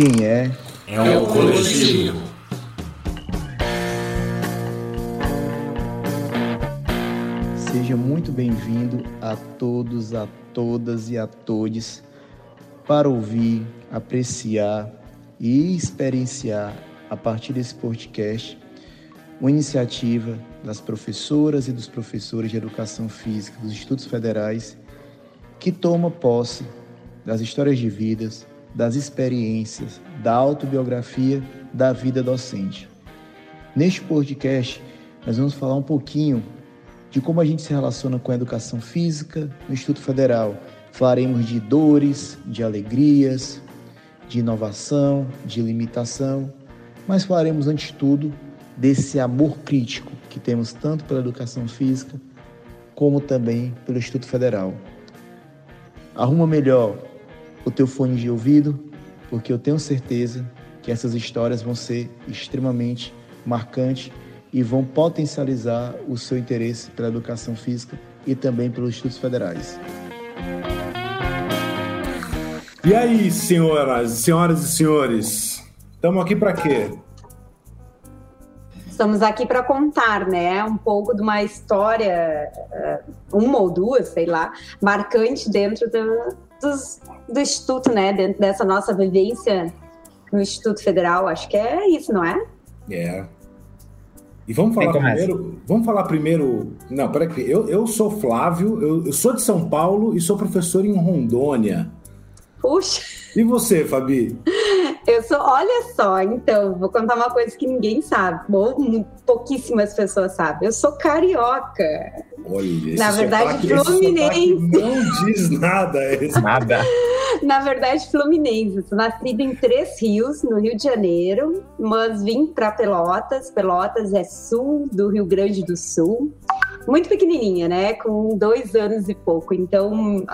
Quem é? É o coletivo. Seja muito bem-vindo a todos, a todas e a todos para ouvir, apreciar e experienciar a partir desse podcast uma iniciativa das professoras e dos professores de educação física dos institutos federais que toma posse das histórias de vidas, das experiências, da autobiografia da vida docente. Neste podcast, nós vamos falar um pouquinho de como a gente se relaciona com a educação física no Instituto Federal. Falaremos de dores, de alegrias, de inovação, de limitação, mas falaremos, antes de tudo, desse amor crítico que temos tanto pela educação física como também pelo Instituto Federal. Arruma melhor o teu fone de ouvido, porque eu tenho certeza que essas histórias vão ser extremamente marcantes e vão potencializar o seu interesse pela educação física e também pelos institutos federais. E aí, senhoras, senhoras e senhores, estamos aqui para quê? Estamos aqui para contar, né, um pouco de uma história, eh, uma ou duas, sei lá, marcante dentro do, dos, do Instituto, né, dentro dessa nossa vivência no Instituto Federal. Acho que é isso, não é? É. E vamos falar primeiro. Vamos falar primeiro. Não, peraí, eu, eu sou Flávio, eu, eu sou de São Paulo e sou professor em Rondônia. Puxa! E você, Fabi? Eu sou, olha só, então, vou contar uma coisa que ninguém sabe, ou pouquíssimas pessoas sabem. Eu sou carioca. Olha, Na verdade, fluminense. Não diz nada, esse. Nada. Na verdade, fluminense. Sou nascida em Três Rios, no Rio de Janeiro, mas vim para Pelotas. Pelotas é sul do Rio Grande do Sul muito pequenininha, né? Com dois anos e pouco. Então,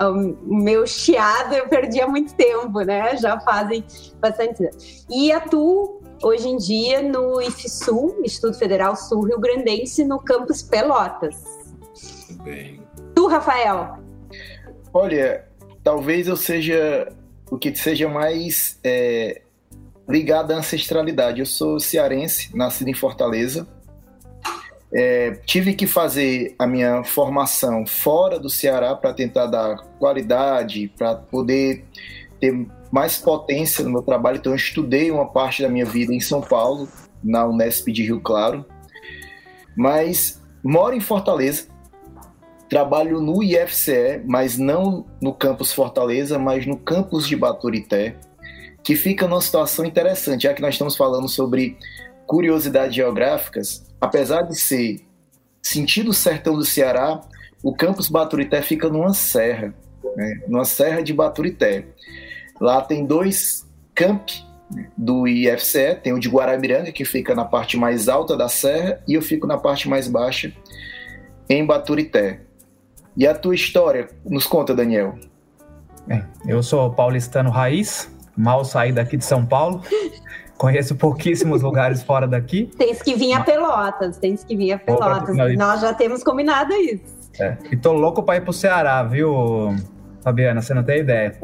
o meu chiado eu perdi há muito tempo, né? Já fazem bastante anos. E atuo hoje em dia no IFSUL, Instituto Federal Sul Rio Grandense, no campus Pelotas. Bem. Tu, Rafael? Olha, talvez eu seja o que seja mais é, ligado à ancestralidade. Eu sou cearense, nascido em Fortaleza é, tive que fazer a minha formação fora do Ceará para tentar dar qualidade, para poder ter mais potência no meu trabalho. Então, eu estudei uma parte da minha vida em São Paulo, na Unesp de Rio Claro, mas moro em Fortaleza. Trabalho no IFCE, mas não no campus Fortaleza, mas no campus de Baturité, que fica numa situação interessante, já que nós estamos falando sobre curiosidades geográficas apesar de ser sentido sertão do Ceará, o campus Baturité fica numa serra, né? numa serra de Baturité. Lá tem dois campi do IFCE, tem o de Guaramiranga, que fica na parte mais alta da serra, e eu fico na parte mais baixa, em Baturité. E a tua história, nos conta, Daniel. Bem, eu sou paulistano raiz, mal saí daqui de São Paulo. Conheço pouquíssimos lugares fora daqui. Tens que vir a Pelotas, tens que vir a Pelotas. Nós já temos combinado isso. É. E tô louco para ir pro Ceará, viu, Fabiana? Você não tem ideia.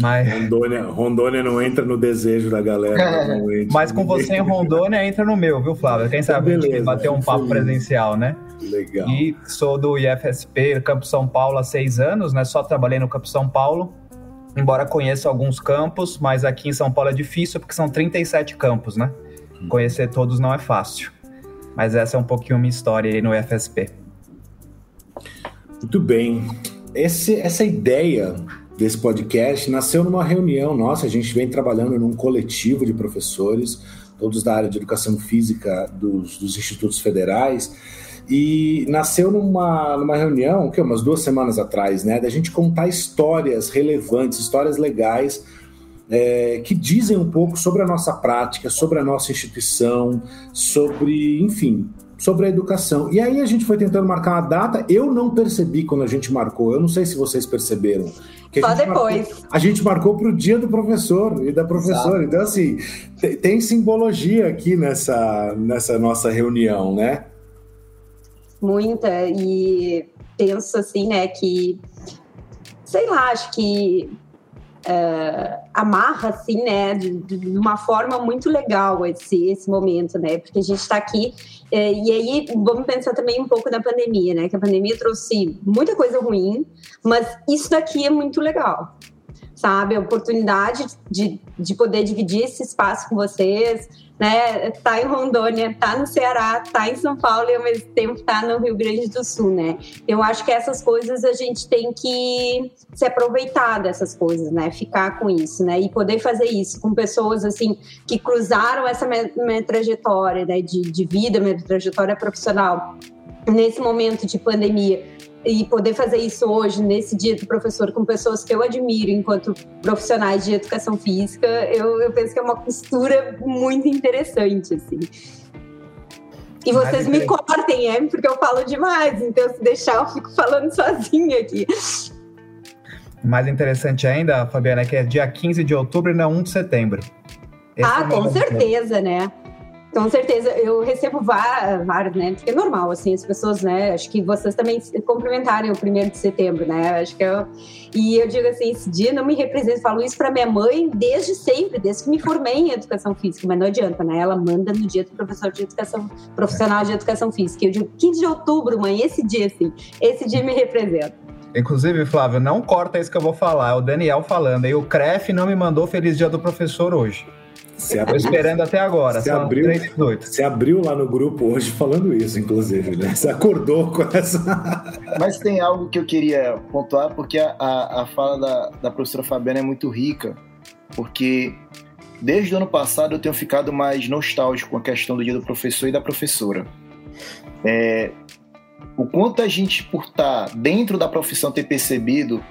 Mas... Rondônia, Rondônia não entra no desejo da galera. Mas com você em Rondônia entra no meu, viu, Flávio? Quem sabe Beleza, a gente bater um papo presencial, né? Legal. E sou do IFSP, Campo São Paulo, há seis anos, né? Só trabalhei no Campo São Paulo embora conheça alguns campos, mas aqui em São Paulo é difícil porque são 37 campos, né? Hum. Conhecer todos não é fácil. Mas essa é um pouquinho minha história aí no FSP. Muito bem. Esse, essa ideia desse podcast nasceu numa reunião nossa. A gente vem trabalhando num coletivo de professores, todos da área de educação física dos, dos institutos federais. E nasceu numa, numa reunião, que umas duas semanas atrás, né? Da gente contar histórias relevantes, histórias legais é, que dizem um pouco sobre a nossa prática, sobre a nossa instituição, sobre, enfim, sobre a educação. E aí a gente foi tentando marcar uma data. Eu não percebi quando a gente marcou. Eu não sei se vocês perceberam. Só depois. Marcou, a gente marcou para o dia do professor e da professora. Exato. Então, assim, tem, tem simbologia aqui nessa, nessa nossa reunião, né? Muita e penso assim, né, que sei lá, acho que uh, amarra, assim, né, de, de, uma forma muito legal esse, esse momento, né, porque a gente está aqui, eh, e aí vamos pensar também um pouco na pandemia, né, que a pandemia trouxe muita coisa ruim, mas isso daqui é muito legal, sabe, a oportunidade de, de poder dividir esse espaço com vocês, né? Tá em Rondônia, tá no Ceará, tá em São Paulo e ao mesmo tempo tá no Rio Grande do Sul, né? Eu acho que essas coisas a gente tem que se aproveitar dessas coisas, né? Ficar com isso, né? E poder fazer isso com pessoas assim que cruzaram essa minha, minha trajetória, né? De, de vida, minha trajetória profissional nesse momento de pandemia e poder fazer isso hoje, nesse dia do professor, com pessoas que eu admiro enquanto profissionais de educação física, eu, eu penso que é uma costura muito interessante, assim. E vocês me cortem, é? Porque eu falo demais, então se deixar eu fico falando sozinha aqui. Mais interessante ainda, Fabiana, é que é dia 15 de outubro e não 1 de setembro. Esse ah, é com certeza, né? Com certeza, eu recebo vários, né? Porque é normal, assim, as pessoas, né? Acho que vocês também cumprimentarem o primeiro de setembro, né? Acho que eu. E eu digo assim, esse dia não me representa. Falo isso para minha mãe desde sempre, desde que me formei em educação física, mas não adianta, né? Ela manda no dia do professor de educação, profissional de educação física. Eu digo, 15 de outubro, mãe, esse dia, assim, esse dia me representa. Inclusive, Flávio, não corta isso que eu vou falar. É o Daniel falando. E o CREF não me mandou Feliz Dia do Professor hoje. Você abriu, esperando até agora. Você abriu, você abriu lá no grupo hoje falando isso, inclusive, né? Você acordou com essa. Mas tem algo que eu queria pontuar, porque a, a, a fala da, da professora Fabiana é muito rica, porque desde o ano passado eu tenho ficado mais nostálgico com a questão do dia do professor e da professora. É, o quanto a gente, por estar dentro da profissão, ter percebido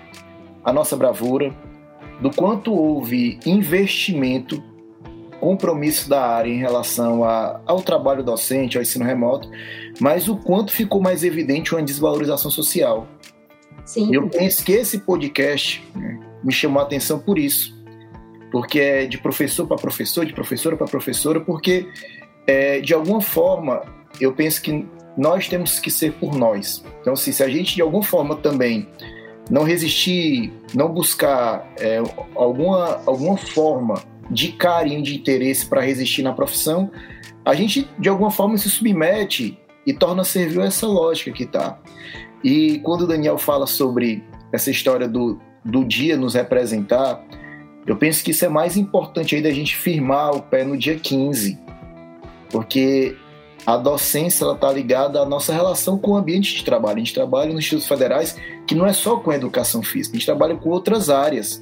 a nossa bravura, do quanto houve investimento compromisso da área em relação a, ao trabalho docente, ao ensino remoto, mas o quanto ficou mais evidente uma desvalorização social. Sim. Eu penso que esse podcast né, me chamou a atenção por isso, porque é de professor para professor, de professora para professora, porque é, de alguma forma eu penso que nós temos que ser por nós. Então, assim, se a gente de alguma forma também não resistir, não buscar é, alguma, alguma forma de carinho, de interesse para resistir na profissão, a gente de alguma forma se submete e torna servil essa lógica que tá. E quando o Daniel fala sobre essa história do, do dia nos representar, eu penso que isso é mais importante aí da gente firmar o pé no dia 15, porque a docência está ligada à nossa relação com o ambiente de trabalho. A gente trabalha nos institutos federais que não é só com a educação física, a gente trabalha com outras áreas.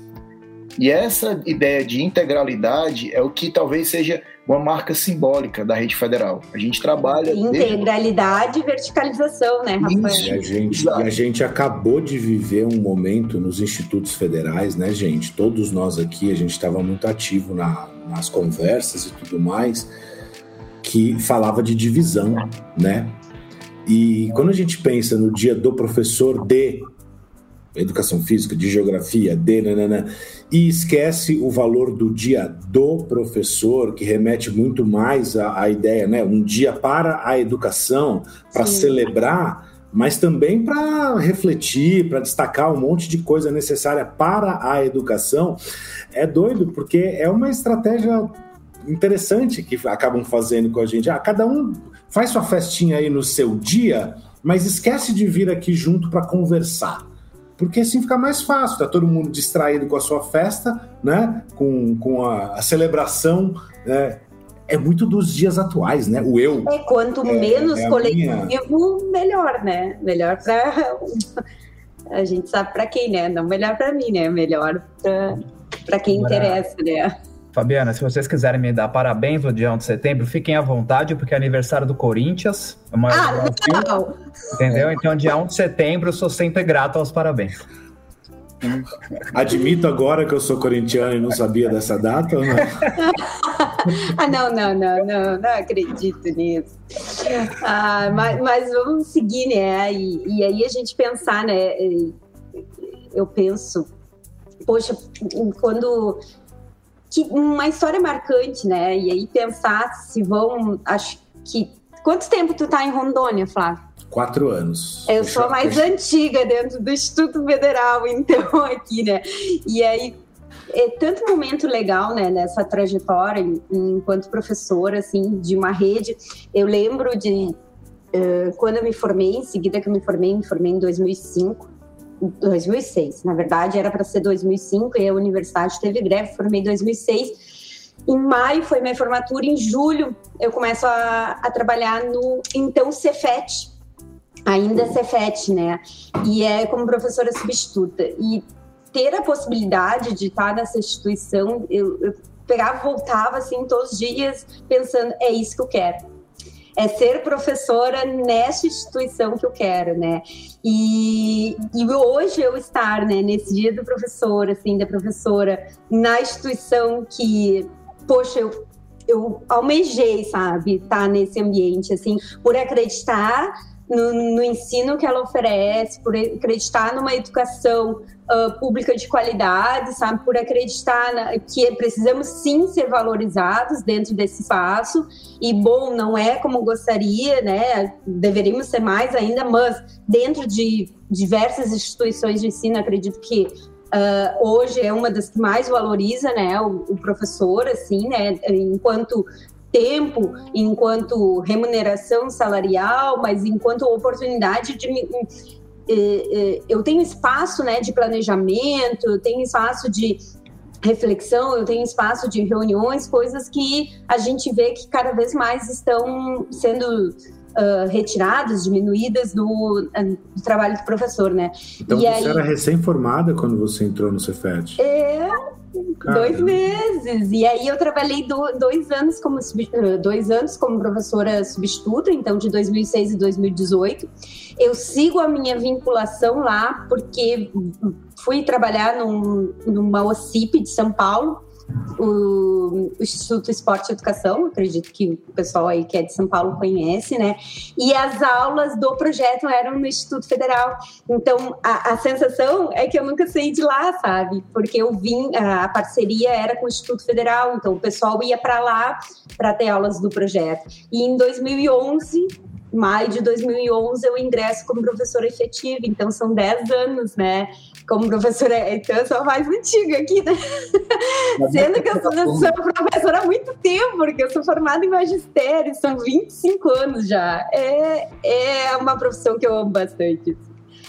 E essa ideia de integralidade é o que talvez seja uma marca simbólica da rede federal. A gente trabalha. Integralidade desde... e verticalização, né, Rafael? E a, gente, e a gente acabou de viver um momento nos institutos federais, né, gente? Todos nós aqui, a gente estava muito ativo na, nas conversas e tudo mais, que falava de divisão, né? E quando a gente pensa no dia do professor de educação física, de geografia, de nanana, e esquece o valor do dia do professor, que remete muito mais à, à ideia, né? Um dia para a educação, para celebrar, mas também para refletir, para destacar um monte de coisa necessária para a educação. É doido, porque é uma estratégia interessante que acabam fazendo com a gente. Ah, cada um faz sua festinha aí no seu dia, mas esquece de vir aqui junto para conversar porque assim fica mais fácil, tá todo mundo distraído com a sua festa, né? Com, com a, a celebração, né? É muito dos dias atuais, né? O eu. É, quanto é, menos é coletivo, minha... melhor, né? Melhor para a gente sabe para quem, né? Não melhor para mim, né? Melhor para quem Agora... interessa, né? Fabiana, se vocês quiserem me dar parabéns no dia 1 de setembro, fiquem à vontade, porque é aniversário do Corinthians. É ah, não! Entendeu? Então, dia 1 de setembro, eu sou sempre grato aos parabéns. Admito agora que eu sou corintiano e não sabia dessa data ou não? ah, não, não, não, não, não acredito nisso. Ah, mas, mas vamos seguir, né? E, e aí a gente pensar, né? Eu penso, poxa, quando que uma história marcante, né? E aí pensar se vão, acho que quanto tempo tu tá em Rondônia, Flávio? Quatro anos. Eu sou a mais antiga dentro do Instituto Federal, então aqui, né? E aí é tanto momento legal, né, nessa trajetória enquanto professora, assim, de uma rede. Eu lembro de uh, quando eu me formei, em seguida que eu me formei, me formei em 2005, 2006. Na verdade, era para ser 2005 e a universidade teve greve, formei em 2006. Em maio foi minha formatura, em julho eu começo a, a trabalhar no então Cefet, ainda Cefet, né? E é como professora substituta. E ter a possibilidade de estar nessa instituição, eu, eu pegava, voltava assim todos os dias pensando é isso que eu quero é ser professora nessa instituição que eu quero, né? E, e hoje eu estar, né, nesse dia do professor, assim, da professora, na instituição que, poxa, eu, eu almejei, sabe, estar tá nesse ambiente, assim, por acreditar no, no, ensino que ela oferece, por acreditar numa educação uh, pública de qualidade, sabe? Por acreditar na, que precisamos sim ser valorizados dentro desse espaço. E, bom, não é como gostaria, né? Deveríamos ser mais ainda, mas dentro de diversas instituições de ensino, acredito que Uh, hoje é uma das que mais valoriza né, o, o, professor, assim, né, enquanto tempo, enquanto remuneração salarial, mas enquanto oportunidade de eu tenho espaço né, de planejamento, eu tenho espaço de reflexão, eu tenho espaço de reuniões, coisas que a gente vê que cada vez mais estão sendo uh, retiradas, diminuídas do, uh, do, trabalho do professor, né? Então e você aí... era recém-formada quando você entrou no Cefet? É, Dois meses. E aí eu trabalhei do, dois anos como eh, dois anos como professora substituta, então de 2006 e 2018. Eu sigo a minha vinculação lá porque fui trabalhar num, numa OCIP de São Paulo o, Instituto Esporte e Educação, acredito que o pessoal aí que é de São Paulo conhece, né? E as aulas do projeto eram no Instituto Federal. Então, a, a sensação é que eu nunca saí de lá, sabe? Porque eu vim, a, a parceria era com o Instituto Federal, então o pessoal ia para lá para ter aulas do projeto. E em 2011, maio de 2011 eu ingresso como professora efetiva, então são 10 anos, né? Como professora, então eu sou mais antiga aqui, né? Sendo que eu sou, sou, professora há muito tempo, porque eu sou formada em magistério, são 25 anos já. É, é uma profissão que eu amo bastante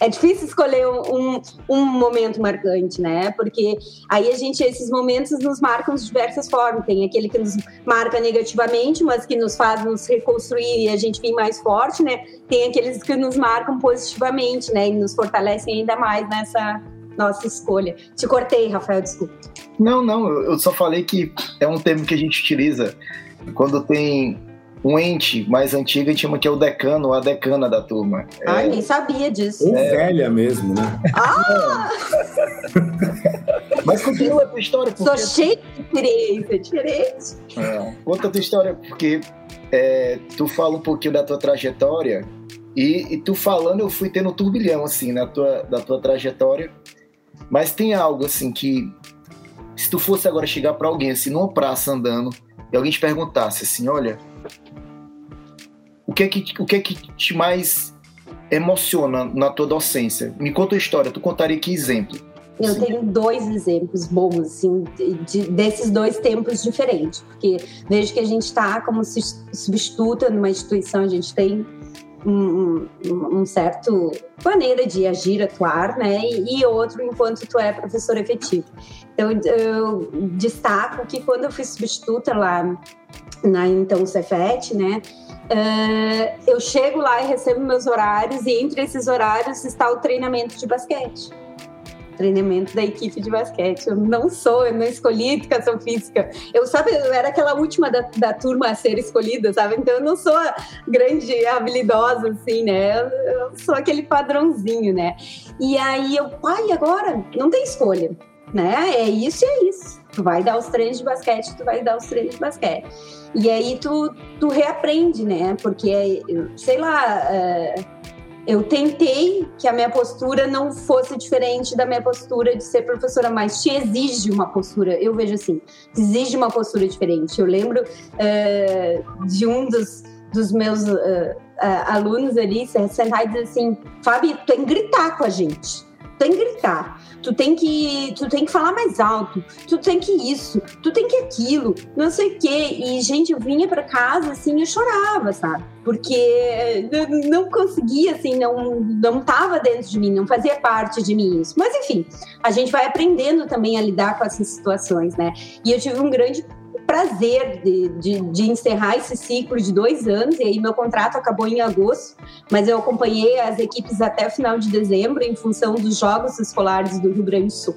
é difícil escolher um, um, momento marcante, né? Porque aí a gente, esses momentos nos marcam de diversas formas. Tem aquele que nos marca negativamente, mas que nos faz nos reconstruir e a gente vir mais forte, né? Tem aqueles que nos marcam positivamente, né? E nos fortalecem ainda mais nessa nossa escolha. Te cortei, Rafael, desculpa. Não, não, eu só falei que é um termo que a gente utiliza quando tem um ente mais antigo, a gente chama que é o decano ou a decana da turma. Ai, é... nem sabia disso. Ou é... velha mesmo, né? Ah! Mas continua a tua história. Porque... Sou cheio de experiência, diferente. É. Conta a tua história, porque é, tu fala um pouquinho da tua trajetória e, e, tu falando eu fui tendo um turbilhão, assim, na tua, da tua trajetória. Mas tem algo, assim, que se tu fosse agora chegar para alguém, assim, numa praça andando, e alguém te perguntasse assim, olha, o que é que, o que, é que te mais emociona na tua docência? Me conta a história, tu contaria que exemplo? Eu Sim. tenho dois exemplos bons, assim, de, desses dois tempos diferentes, porque vejo que a gente está como substituta numa instituição, a gente tem um, um, certo maneira de agir, atuar, né? E, e, outro enquanto tu é professor efetivo. Então, eu destaco que quando eu fui substituta lá na então Cefet, né? Uh, eu chego lá e recebo meus horários e entre esses horários está o treinamento de basquete. Treinamento da equipe de basquete. Eu não sou, eu não escolhi educação física. Eu, sabe, eu era aquela última da, da turma a ser escolhida, sabe? Então eu não sou grande habilidosa, assim, né? Eu, eu sou aquele padrãozinho, né? E aí eu, pai, agora não tem escolha, né? É isso e é isso. Tu vai dar os treinos de basquete, tu vai dar os treinos de basquete. E aí tu, tu reaprende, né? Porque, sei lá, é, eu tentei que a minha postura não fosse diferente da minha postura de ser professora, mas te exige uma postura, eu vejo assim, exige uma postura diferente. Eu lembro é, de um dos, dos meus uh, uh, alunos ali sentar e dizer assim, Fábio, tu tem que gritar com a gente tem que gritar, tu tem que, tu tem que falar mais alto, tu tem que isso, tu tem que aquilo, não sei o quê. E, gente, eu vinha para casa, assim, eu chorava, sabe? Porque não conseguia, assim, não, não tava dentro de mim, não fazia parte de mim isso. Mas, enfim, a gente vai aprendendo também a lidar com essas situações, né? E eu tive um grande prazer de, de, de, encerrar esse ciclo de dois anos, e aí meu contrato acabou em agosto, mas eu acompanhei as equipes até o final de dezembro em função dos Jogos Escolares do Rio Grande do Sul,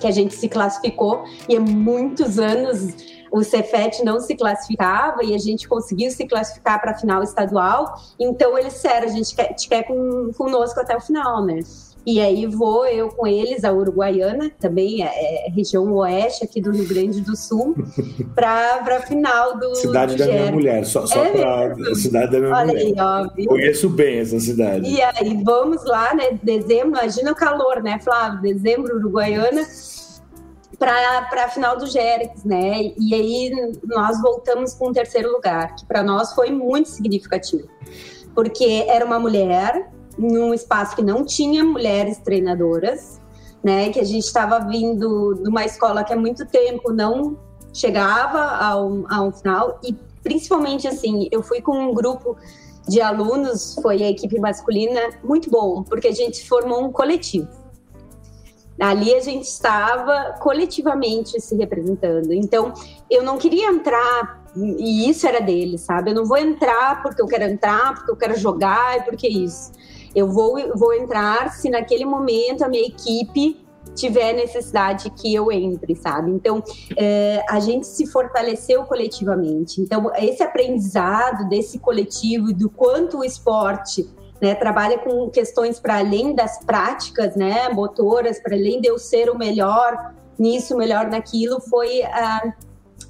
que a gente se classificou, e há muitos anos o Cefet não se classificava e a gente conseguiu se classificar para a final estadual, então eles disseram, a gente quer, te quer com, conosco até o final, né? E aí vou eu com eles, a Uruguaiana, também é, é região oeste aqui do Rio Grande do Sul, para a final do. Cidade do da minha mulher, só, só é para cidade da minha Olha mulher. Aí, ó, Conheço bem essa cidade. E aí vamos lá, né? Dezembro, imagina o calor, né, Flávio? Dezembro, Uruguaiana para a final do Gérex, né? E aí nós voltamos com o terceiro lugar, que para nós foi muito significativo, porque era uma mulher num espaço que não tinha mulheres treinadoras, né? Que a gente estava vindo de uma escola que há muito tempo não chegava ao, ao final e principalmente assim, eu fui com um grupo de alunos, foi a equipe masculina, muito bom, porque a gente formou um coletivo. Ali a gente estava coletivamente se representando. Então, eu não queria entrar, e isso era dele, sabe? Eu não vou entrar porque eu quero entrar, porque eu quero jogar, e porque isso. Eu vou, vou entrar se naquele momento a minha equipe tiver necessidade que eu entre, sabe? Então, é, a gente se fortaleceu coletivamente. Então, esse aprendizado desse coletivo, do quanto o esporte né, trabalha com questões para além das práticas, né, motoras, para além de eu ser o melhor nisso, melhor naquilo, foi a,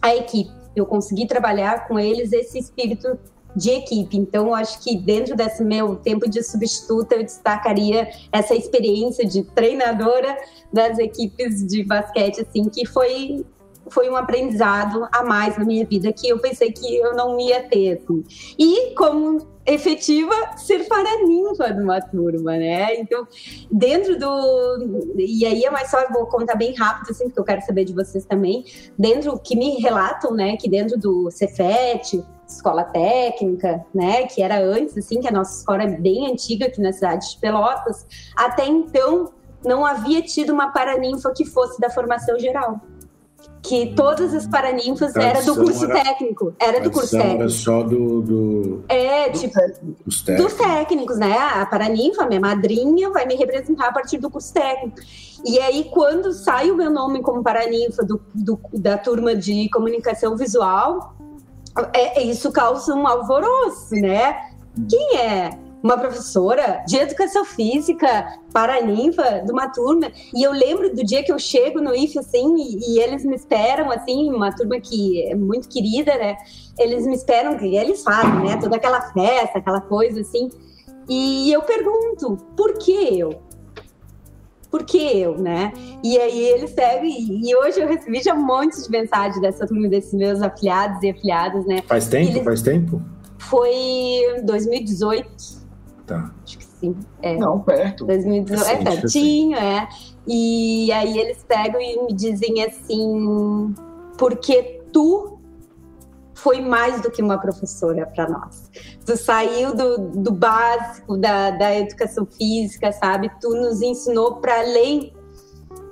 a equipe. Eu consegui trabalhar com eles esse espírito de equipe. Então, acho que dentro desse meu tempo de substituta, eu destacaria essa experiência de treinadora das equipes de basquete, assim, que foi foi um aprendizado a mais na minha vida que eu pensei que eu não ia ter. Assim. E como efetiva, ser paraninfa de uma turma, né? Então, dentro do. E aí é mais só, vou contar bem rápido, assim, porque eu quero saber de vocês também. Dentro, que me relatam, né, que dentro do Cefet, escola técnica, né, que era antes, assim, que a nossa escola é bem antiga aqui na cidade de Pelotas, até então não havia tido uma paraninfa que fosse da formação geral. Que todas as paraninfas eram do curso era, técnico. Era do curso técnico. Era só do. do é, do tipo. Técnicos. Dos técnicos, né? A paraninfa, minha madrinha, vai me representar a partir do curso técnico. E aí, quando sai o meu nome como paraninfa do, do da turma de comunicação visual, é, isso causa um alvoroço, né? Quem é uma professora de educação física para ninfa de uma turma e eu lembro do dia que eu chego no IF assim e, e, eles me esperam assim uma turma que é muito querida né? Eles me esperam e eles fazem né? Toda aquela festa aquela coisa assim. E eu pergunto por que eu por que eu, né? E aí eles pegam, e, hoje eu recebi já um monte de mensagem dessa turma, desses meus afiliados e afiliadas, né? Faz tempo? Eles... Faz tempo? Foi 2018. Tá. Acho que sim. É. Não, perto. 2018. É, pertinho, é. E aí eles pegam e me dizem assim, porque tu foi mais do que uma professora para nós. Saiu do, do básico da, da educação física, sabe? Tu nos ensinou para além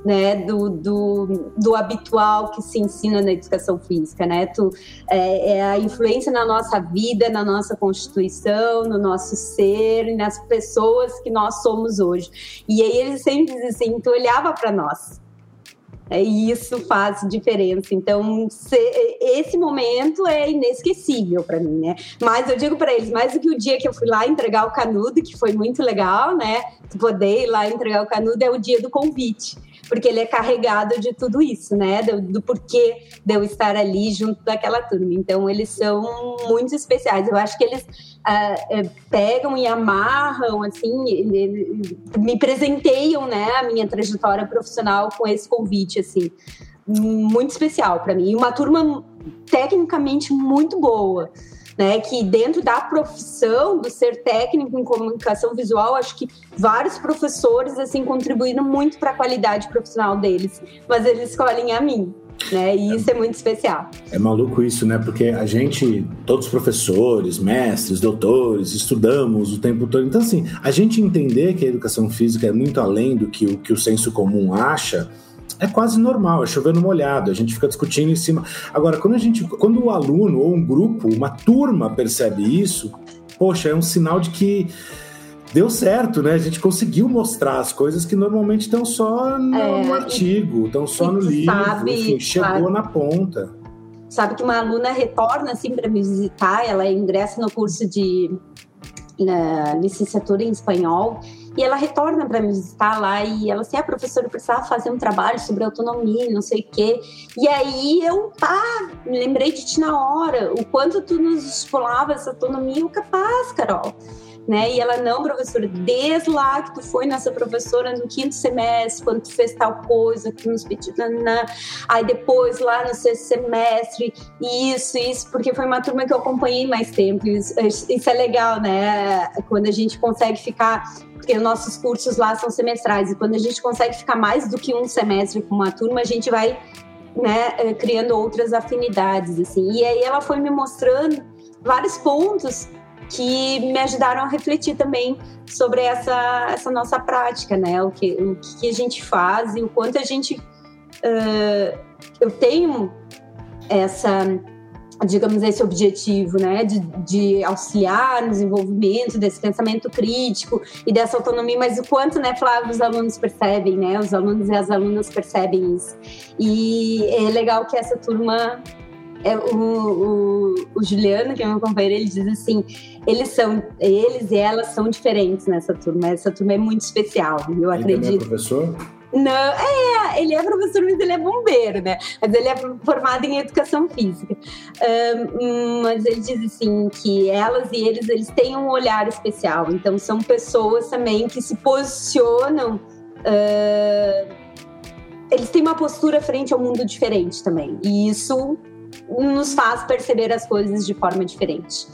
né, do, do, do, habitual que se ensina na educação física, né? Tu, é, é, a influência na nossa vida, na nossa constituição, no nosso ser, nas pessoas que nós somos hoje. E aí eles sempre dizem assim, tu olhava para nós, e isso faz diferença. Então, se, esse momento é inesquecível para mim, né? Mas eu digo para eles, mais do que o dia que eu fui lá entregar o canudo, que foi muito legal, né? Poder ir lá entregar o canudo é o dia do convite porque ele é carregado de tudo isso, né? Do, do, porquê de eu estar ali junto daquela turma. Então, eles são muito especiais. Eu acho que eles uh, pegam e amarram, assim, me presenteiam, né, a minha trajetória profissional com esse convite, assim, muito especial para mim. E uma turma tecnicamente muito boa. né? Que dentro da profissão do ser técnico em comunicação visual, acho que vários professores assim contribuíram muito para a qualidade profissional deles, mas eles escolhem a mim. Né? E isso é muito especial. É maluco isso, né? Porque a gente, todos os professores, mestres, doutores, estudamos o tempo todo. Então, assim, a gente entender que a educação física é muito além do que o que o senso comum acha, é quase normal, é chovendo molhado, a gente fica discutindo em cima. Agora, quando a gente, quando o aluno ou um grupo, uma turma percebe isso, poxa, é um sinal de que deu certo, né? A gente conseguiu mostrar as coisas que normalmente estão só no, é, artigo, estão só no livro, sabe, enfim, chegou sabe, na ponta. Sabe que uma aluna retorna assim para me visitar, ela ingressa no curso de na, licenciatura em espanhol e ela retorna para me visitar lá e ela assim, ah, professora, eu precisava fazer um trabalho sobre autonomia, não sei o quê. E aí eu, pá, me lembrei de ti na hora, o quanto tu nos estimulava essa autonomia, eu capaz, Carol né? E ela, não, professora, desde lá que tu foi nossa professora no quinto semestre, quando tu fez tal coisa, que nos pediu, aí depois lá no sexto semestre, isso, isso, porque foi uma turma que eu acompanhei mais tempo, isso, isso é legal, né? Quando a gente consegue ficar porque nossos cursos lá são semestrais e quando a gente consegue ficar mais do que um semestre com uma turma, a gente vai né, eh, criando outras afinidades assim. E aí ela foi me mostrando vários pontos que me ajudaram a refletir também sobre essa, essa nossa prática, né? O que, o que a gente faz e o quanto a gente. Uh, eu tenho essa, digamos, esse objetivo, né? De, de auxiliar no desenvolvimento desse pensamento crítico e dessa autonomia, mas o quanto, né, Flávio, os alunos percebem, né? Os alunos e as alunas percebem isso. E é legal que essa turma é, o, o, o, Juliano, que é meu companheiro, ele diz assim: eles são, eles e elas são diferentes nessa turma. Essa turma é muito especial, eu ele acredito. Ele é professor? Não, é, ele é professor, mas ele é bombeiro, né? Mas ele é formado em educação física. Um, mas ele diz assim que elas e eles, eles têm um olhar especial. Então são pessoas também que se posicionam. Uh, eles têm uma postura frente ao mundo diferente também. E isso nos faz perceber as coisas de forma diferente.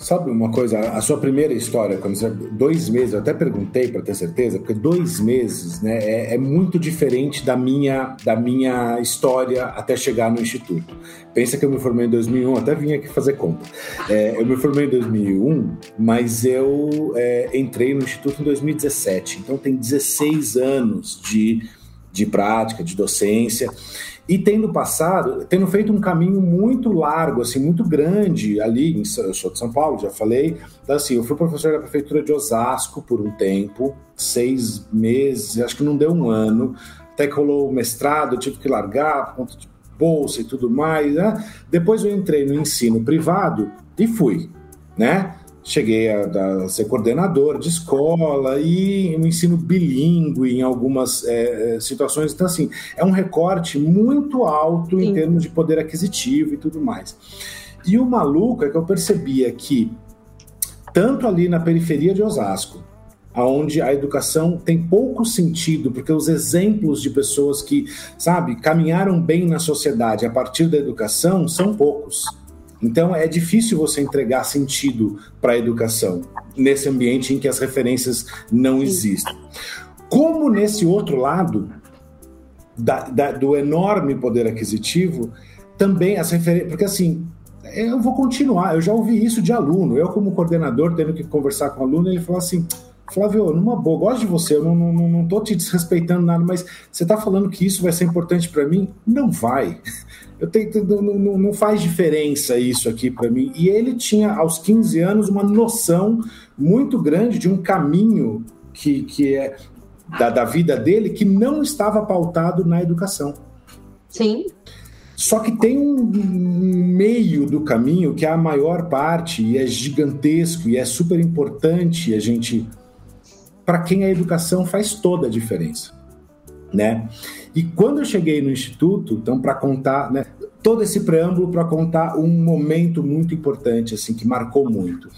Sabe uma coisa? A sua primeira história, quando você, dois meses, eu até perguntei para ter certeza, porque dois meses, né, é, é, muito diferente da minha da minha história até chegar no instituto. Pensa que eu me formei em 2001, até vim aqui fazer conta. É, eu me formei em 2001, mas eu é, entrei no instituto em 2017, então tem 16 anos de de prática, de docência. E tendo passado, tendo feito um caminho muito largo, assim, muito grande ali, em, eu sou de São Paulo, já falei. Então, assim, eu fui professor da prefeitura de Osasco por um tempo, seis meses, acho que não deu um ano. Até que rolou o mestrado, eu tive que largar por conta de bolsa e tudo mais. Né? Depois eu entrei no ensino privado e fui, né? Cheguei a, a, ser coordenador de escola e um ensino bilíngue em algumas é, situações. Então, assim, é um recorte muito alto Sim. em termos de poder aquisitivo e tudo mais. E o maluco é que eu percebia que, tanto ali na periferia de Osasco, onde a educação tem pouco sentido, porque os exemplos de pessoas que, sabe, caminharam bem na sociedade a partir da educação são poucos. Então é difícil você entregar sentido para a educação nesse ambiente em que as referências não existem. Como nesse outro lado da, da, do enorme poder aquisitivo, também as referências. Porque assim, eu vou continuar, eu já ouvi isso de aluno. Eu, como coordenador, tendo que conversar com o aluno, ele falou assim. Flávio, numa boa, gosto de você, eu não, não, não tô te desrespeitando nada, mas você está falando que isso vai ser importante para mim? Não vai. Eu tenho, não, não faz diferença isso aqui para mim. E ele tinha, aos 15 anos, uma noção muito grande de um caminho que, que é da, da vida dele que não estava pautado na educação. Sim. Só que tem um meio do caminho que é a maior parte e é gigantesco e é super importante a gente para quem a educação faz toda a diferença, né? E quando eu cheguei no instituto, então para contar, né, todo esse preâmbulo para contar um momento muito importante, assim, que marcou muito.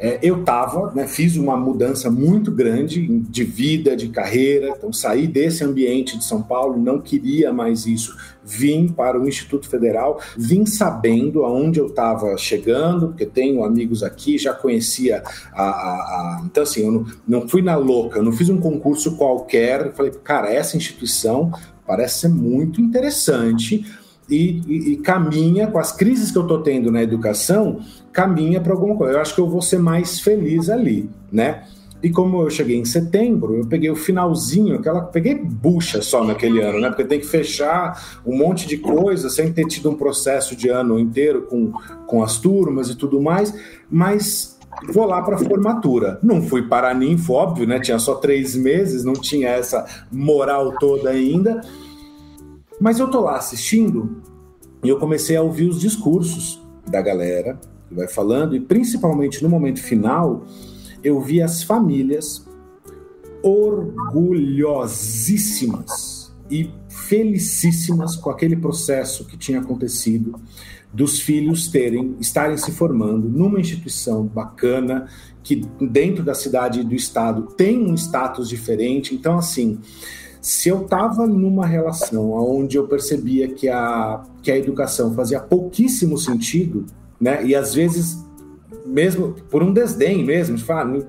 É, eu estava, né, fiz uma mudança muito grande de vida, de carreira, então saí desse ambiente de São Paulo, não queria mais isso, vim para o Instituto Federal, vim sabendo aonde eu estava chegando, porque tenho amigos aqui, já conhecia a. a, a... então, assim, eu não, não fui na louca, não fiz um concurso qualquer, falei, cara, essa instituição parece ser muito interessante e, e, e, caminha com as crises que eu estou tendo na educação, caminha para alguma coisa. Eu acho que eu vou ser mais feliz ali, né? E como eu cheguei em setembro, eu peguei o finalzinho, aquela peguei bucha só naquele ano, né? Porque tem que fechar um monte de coisa sem ter tido um processo de ano inteiro com, com as turmas e tudo mais, mas vou lá para formatura. Não fui para ninfo, óbvio, né? Tinha só três meses, não tinha essa moral toda ainda. Mas eu tô lá assistindo e eu comecei a ouvir os discursos da galera que vai falando, e principalmente no momento final, eu vi as famílias orgulhosíssimas e felicíssimas com aquele processo que tinha acontecido dos filhos terem estarem se formando numa instituição bacana que dentro da cidade e do estado tem um status diferente. Então assim, se eu estava numa relação onde eu percebia que a, que a educação fazia pouquíssimo sentido, né? E às vezes mesmo por um desdém mesmo,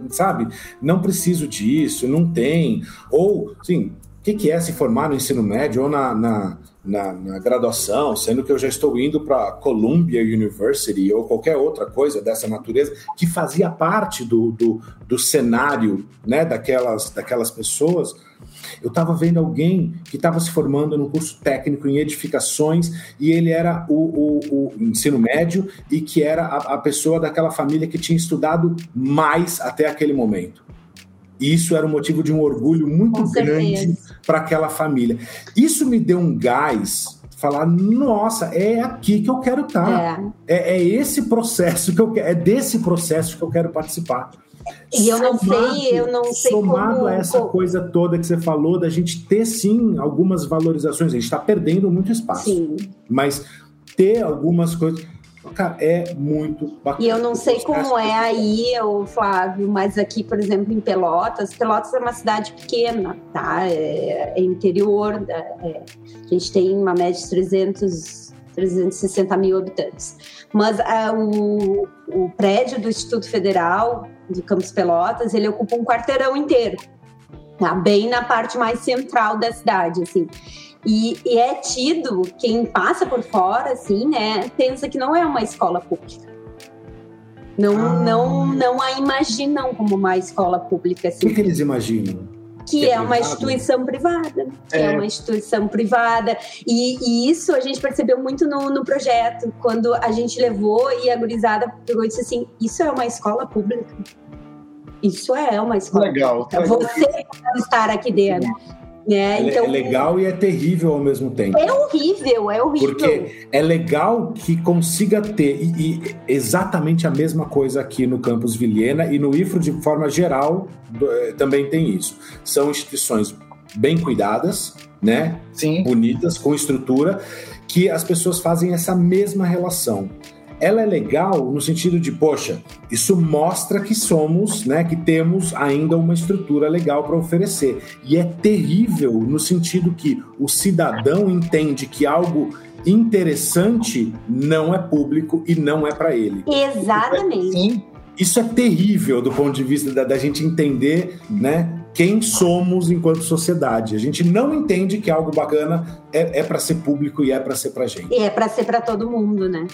sabe, não preciso disso, não tem, ou, sim, o que, que é se formar no ensino médio ou na, na, na, na graduação, sendo que eu já estou indo para Columbia University ou qualquer outra coisa dessa natureza que fazia parte do, do, do cenário né, daquelas, daquelas pessoas eu estava vendo alguém que estava se formando no curso técnico em edificações e ele era o, o, o ensino médio e que era a, a pessoa daquela família que tinha estudado mais até aquele momento. E isso era um motivo de um orgulho muito grande para aquela família. Isso me deu um gás falar, nossa, é aqui que eu quero estar. Tá. É. é. É, esse processo que eu quero, é desse processo que eu quero participar. E eu não somado, sei, eu não sei somado como... a essa como... coisa toda que você falou, da gente ter sim algumas valorizações, a gente está perdendo muito espaço. Sim. Mas ter algumas coisas. Cara, é muito bacana. E eu não sei como é aí, o Flávio, mas aqui, por exemplo, em Pelotas, Pelotas é uma cidade pequena, tá? É, é interior, é, a gente tem uma média de 300, 360 mil habitantes. Mas uh, o, o prédio do Instituto Federal de Campos Pelotas, ele ocupa um quarteirão inteiro, tá? bem na parte mais central da cidade, assim. E, e, é tido, quem passa por fora, assim, né, pensa que não é uma escola pública. Não, ah. não, não a imaginam como uma escola pública. Assim. O que, que eles imaginam? Que é, é uma instituição privada, que é. é, uma instituição privada. E, e, isso a gente percebeu muito no, no, projeto, quando a gente levou e a gurizada pegou e disse assim: Isso é uma escola pública. Isso é uma escola legal, pública. Legal. Você pode estar aqui dentro. É, é, então, é legal e é terrível ao mesmo tempo. É horrível, é horrível. Porque é legal que consiga ter e, e exatamente a mesma coisa aqui no campus Vilhena e no IFRO de forma geral eh, também tem isso. São instituições bem cuidadas, né? Sim. Bonitas, com estrutura, que as pessoas fazem essa mesma relação ela é legal no sentido de, poxa, isso mostra que somos, né, que temos ainda uma estrutura legal para oferecer. E é terrível no sentido que o cidadão entende que algo interessante não é público e não é para ele. Exatamente. Sim. Isso é terrível do ponto de vista da, da gente entender, né, quem somos enquanto sociedade. A gente não entende que algo bacana é, é para ser público e é para ser para gente. E é para ser para todo mundo, né?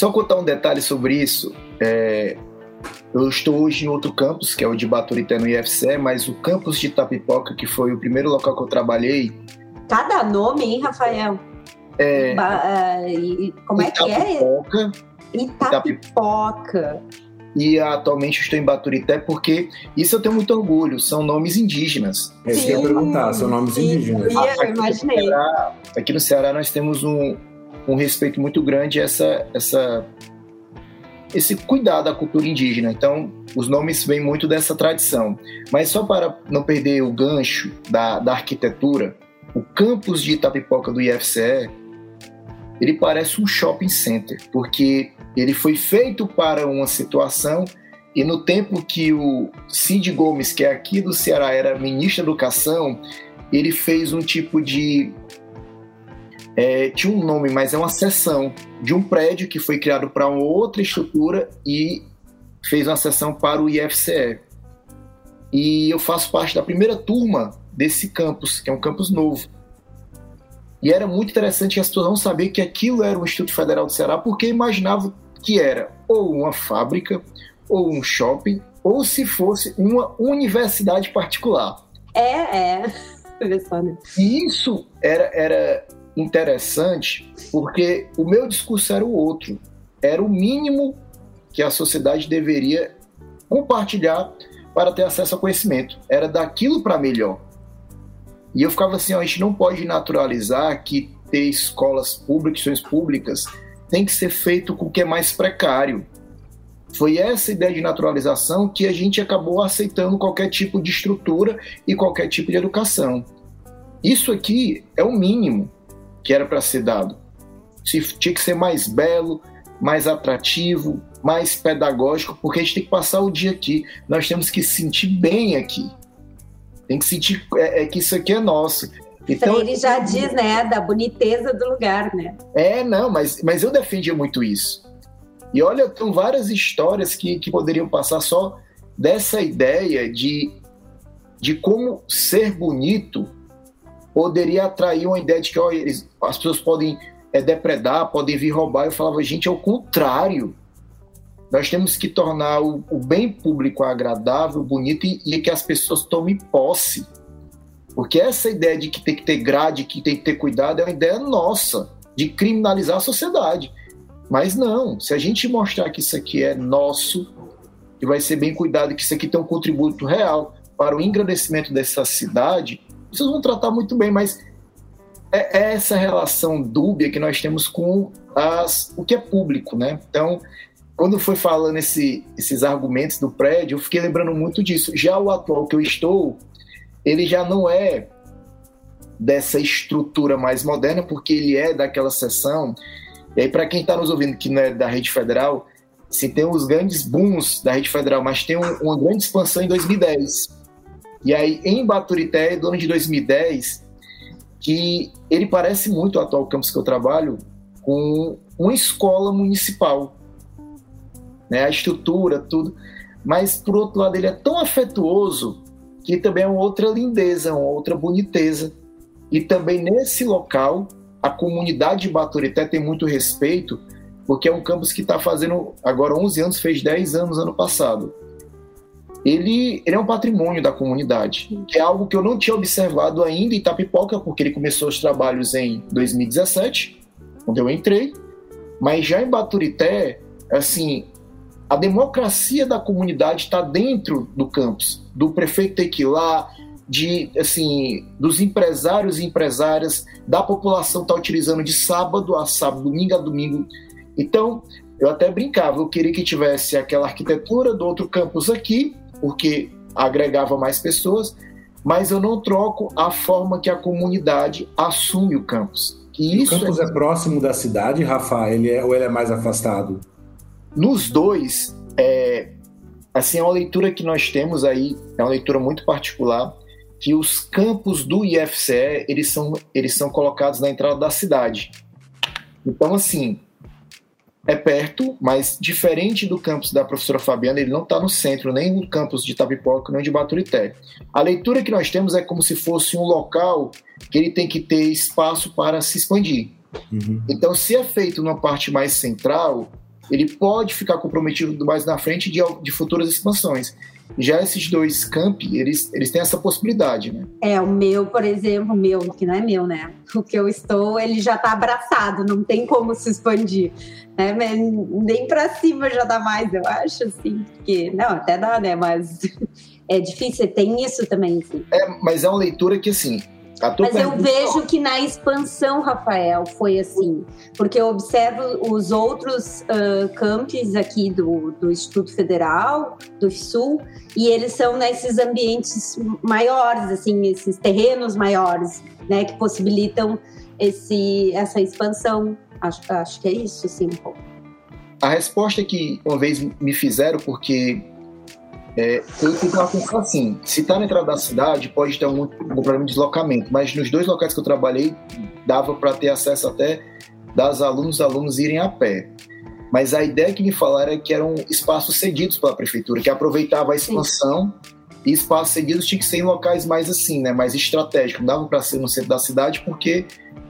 Só contar um detalhe sobre isso. É, eu estou hoje em outro campus, que é o de Baturité no IFCE, mas o campus de Tapipoca, que foi o primeiro local que eu trabalhei. Cada nome, hein, Rafael? É, ba uh, como é que é? Itapipoca. E atualmente estou em Baturité porque isso eu tenho muito orgulho, são nomes indígenas. É isso que eu ia perguntar, são nomes indígenas. Eu imaginei. No Ceará, aqui no Ceará nós temos um, um respeito muito grande essa, essa, esse cuidado da cultura indígena. Então, os nomes vêm muito dessa tradição. Mas só para não perder o gancho da, da arquitetura, o campus de Itapipoca do IFCE, ele parece um shopping center, porque ele foi feito para uma situação e no tempo que o Cid Gomes, que é aqui do Ceará, era ministro da Educação, ele fez um tipo de. É, tinha um nome, mas é uma seção de um prédio que foi criado para uma outra estrutura e fez uma seção para o IFCE. E eu faço parte da primeira turma desse campus, que é um campus novo. E era muito interessante que as pessoas não sabiam que aquilo era o Instituto Federal do Ceará, porque imaginavam que era ou uma fábrica, ou um shopping, ou se fosse uma universidade particular. É, é. E isso era, era interessante porque o meu discurso era o outro. Era o mínimo que a sociedade deveria compartilhar para ter acesso ao conhecimento. Era daquilo para melhor. E eu ficava assim, ó, a gente não pode naturalizar que ter escolas públicas, instituições públicas, tem que ser feito com o que é mais precário. Foi essa ideia de naturalização que a gente acabou aceitando qualquer tipo de estrutura e qualquer tipo de educação. Isso aqui é o mínimo que era para ser dado. Se tinha que ser mais belo, mais atrativo, mais pedagógico, porque a gente tem que passar o dia aqui. Nós temos que se sentir bem aqui. Tem que sentir é, é que isso aqui é nosso. Então, ele já diz, né, da boniteza do lugar, né? É, não, mas, mas eu defendia muito isso. E olha, tem várias histórias que, que poderiam passar só dessa ideia de, de como ser bonito poderia atrair uma ideia de que ó, eles, as pessoas podem é, depredar, podem vir roubar. Eu falava, gente, é o contrário. Nós temos que tornar o, o bem público agradável, bonito e, e, que as pessoas tomem posse. Porque essa ideia de que tem que ter grade, que tem que ter cuidado, é uma ideia nossa, de criminalizar a sociedade. Mas não, se a gente mostrar que isso aqui é nosso, que vai ser bem cuidado, que isso aqui tem um contributo real para o engrandecimento dessa cidade, vocês vão tratar muito bem, mas é, é essa relação dúbia que nós temos com as, o que é público, né? Então, quando foi falando esse, esses argumentos do prédio, eu fiquei lembrando muito disso. Já o atual que eu estou, ele já não é dessa estrutura mais moderna, porque ele é daquela seção e aí, para quem está nos ouvindo que não é da rede federal, se tem os grandes booms da rede federal, mas tem um, uma grande expansão em 2010. E aí, em Baturité, do ano de 2010, que ele parece muito o atual campus que eu trabalho com uma escola municipal. Né? A estrutura, tudo. Mas, por outro lado, ele é tão afetuoso que também é uma outra lindeza, uma outra boniteza. E também nesse local a comunidade de Baturité tem muito respeito, porque é um campus que está fazendo agora 11 anos, fez 10 anos ano passado. Ele, ele é um patrimônio da comunidade, que é algo que eu não tinha observado ainda em Itapipoca, porque ele começou os trabalhos em 2017, quando eu entrei, mas já em Baturité, assim, a democracia da comunidade está dentro do campus, do prefeito ter que ir lá, de assim dos empresários e empresárias da população tá utilizando de sábado a sábado, domingo a domingo. Então, eu até brincava, eu queria que tivesse aquela arquitetura do outro campus aqui, porque agregava mais pessoas, mas eu não troco a forma que a comunidade assume o campus. E o campus é... é... próximo da cidade, Rafa, ele é, ou ele é mais afastado? Nos dois, é, assim, é uma leitura que nós temos aí, é uma leitura muito particular que os campos do IFCE eles são, eles são colocados na entrada da cidade. Então, assim, é perto, mas diferente do campus da professora Fabiana, ele não está no centro, nem no campus de Tapipoca, nem de Baturité. A leitura que nós temos é como se fosse um local que ele tem que ter espaço para se expandir. Uhum. Então, se é feito numa parte mais central, ele pode ficar comprometido mais na frente de, de futuras expansões. Já esses dois campi, eles, eles têm essa possibilidade, né? É, o meu, por exemplo, o meu, que não é meu, né? O que eu estou, ele já está abraçado, não tem como se expandir. Né? Nem para cima já dá mais, eu acho, assim. Porque, não, até dá, né? Mas é difícil, tem isso também, assim. É, mas é uma leitura que, assim, Mas eu vejo que na expansão, Rafael, foi assim. Porque eu observo os outros uh, campos aqui do, do Instituto Federal, do Sul, e eles são nesses ambientes maiores, assim, esses terrenos maiores, né, que possibilitam esse, essa expansão. Acho, acho que é isso, sim, um pouco. A resposta que uma vez me fizeram, porque é, eu ficava pensando assim: se está na entrada da cidade, pode ter algum, algum problema de deslocamento, mas nos dois locais que eu trabalhei, dava para ter acesso até das alunos alunos irem a pé. Mas a ideia que me falaram é que eram espaços cedidos pela prefeitura, que aproveitava a expansão Sim. e espaços cedidos tinham que ser em locais mais assim, né, mais estratégicos. Não dava para ser no centro da cidade porque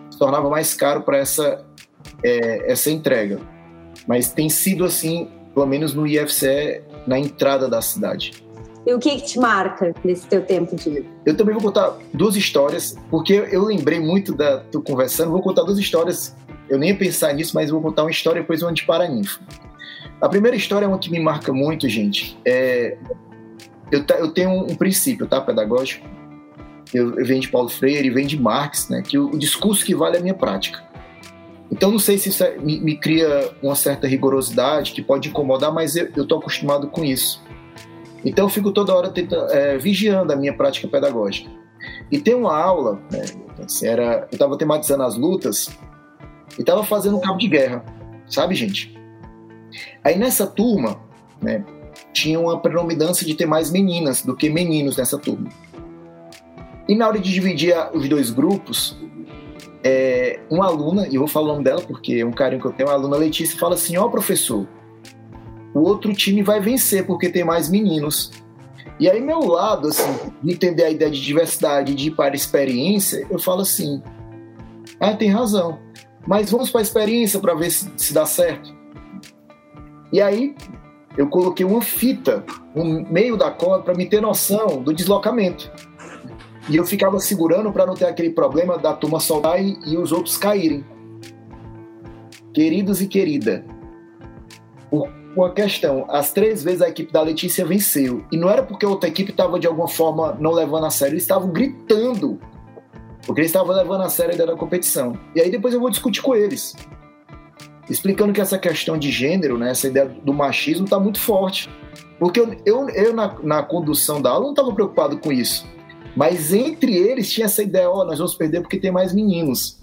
se tornava mais caro para essa, é, essa entrega. Mas tem sido assim, pelo menos no IFCE, na entrada da cidade. E o que, que, te marca nesse teu tempo de Eu também vou contar duas histórias, porque eu lembrei muito da tu conversando, vou contar duas histórias. Eu nem ia pensar nisso, mas vou contar uma história e depois uma de Paraninfo. A primeira história é uma que me marca muito, gente. É, eu, eu tenho um, princípio, tá, pedagógico. Eu, eu venho de Paulo Freire, vem de Marx, né? Que o, o discurso que vale é a minha prática. Então, não sei se isso é, me, me, cria uma certa rigorosidade que pode incomodar, mas eu estou acostumado com isso. Então, eu fico toda hora tentando, é, vigiando a minha prática pedagógica. E tem uma aula, né, assim, era, eu estava tematizando as lutas e estava fazendo um cabo de guerra, sabe, gente? Aí nessa turma, né, tinha uma predominância de ter mais meninas do que meninos nessa turma. E na hora de dividir os dois grupos, é, uma aluna, e eu vou falar o nome dela porque é um carinho que eu tenho, a aluna Letícia fala assim: Ó, oh, professor, o outro time vai vencer porque tem mais meninos. E aí, meu lado, assim, de entender a ideia de diversidade, de ir para a experiência, eu falo assim: ah, tem razão, mas vamos para a experiência para ver se, se dá certo. E aí, eu coloquei uma fita no meio da corda para me ter noção do deslocamento. E eu ficava segurando para não ter aquele problema da turma soltar e, e os outros caírem. Queridos e querida, uma questão, as três vezes a equipe da Letícia venceu. E não era porque outra equipe estava de alguma forma não levando a sério, eles estavam gritando. Porque eles estavam levando a sério da competição. E aí depois eu vou discutir com eles. Explicando que essa questão de gênero, né, essa ideia do machismo está muito forte. Porque eu, eu, eu na, na condução da aula não estava preocupado com isso. Mas entre eles tinha essa ideia, ó, oh, nós vamos perder porque tem mais meninos.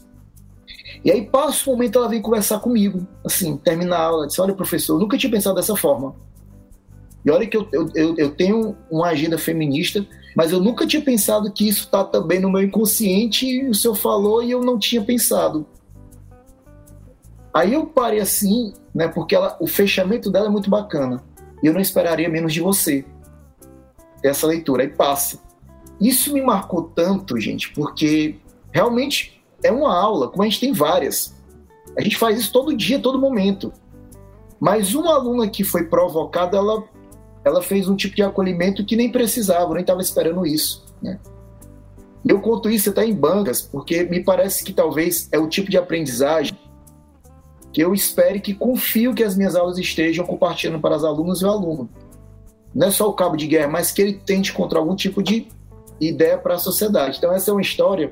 E aí passa o momento ela vem conversar comigo, assim, termina a aula, disse, olha professor, eu nunca tinha pensado dessa forma. E olha que eu, eu, eu tenho uma agenda feminista, mas eu nunca tinha pensado que isso está também no meu inconsciente, e o senhor falou e eu não tinha pensado. Aí eu parei assim, né, porque ela, o fechamento dela é muito bacana. E eu não esperaria menos de você. Essa leitura. Aí passa. Isso me marcou tanto, gente, porque realmente é uma aula, como a gente tem várias. A gente faz isso todo dia, todo momento. Mas uma aluna que foi provocada, ela, ela fez um tipo de acolhimento que nem precisava, nem estava esperando isso. Né? Eu conto isso até em bancas, porque me parece que talvez é o tipo de aprendizagem que eu espere que confio que as minhas aulas estejam compartilhando para as alunas e o aluno. Não é só o cabo de guerra, mas que ele tente encontrar algum tipo de ideia para a sociedade. Então, essa é uma história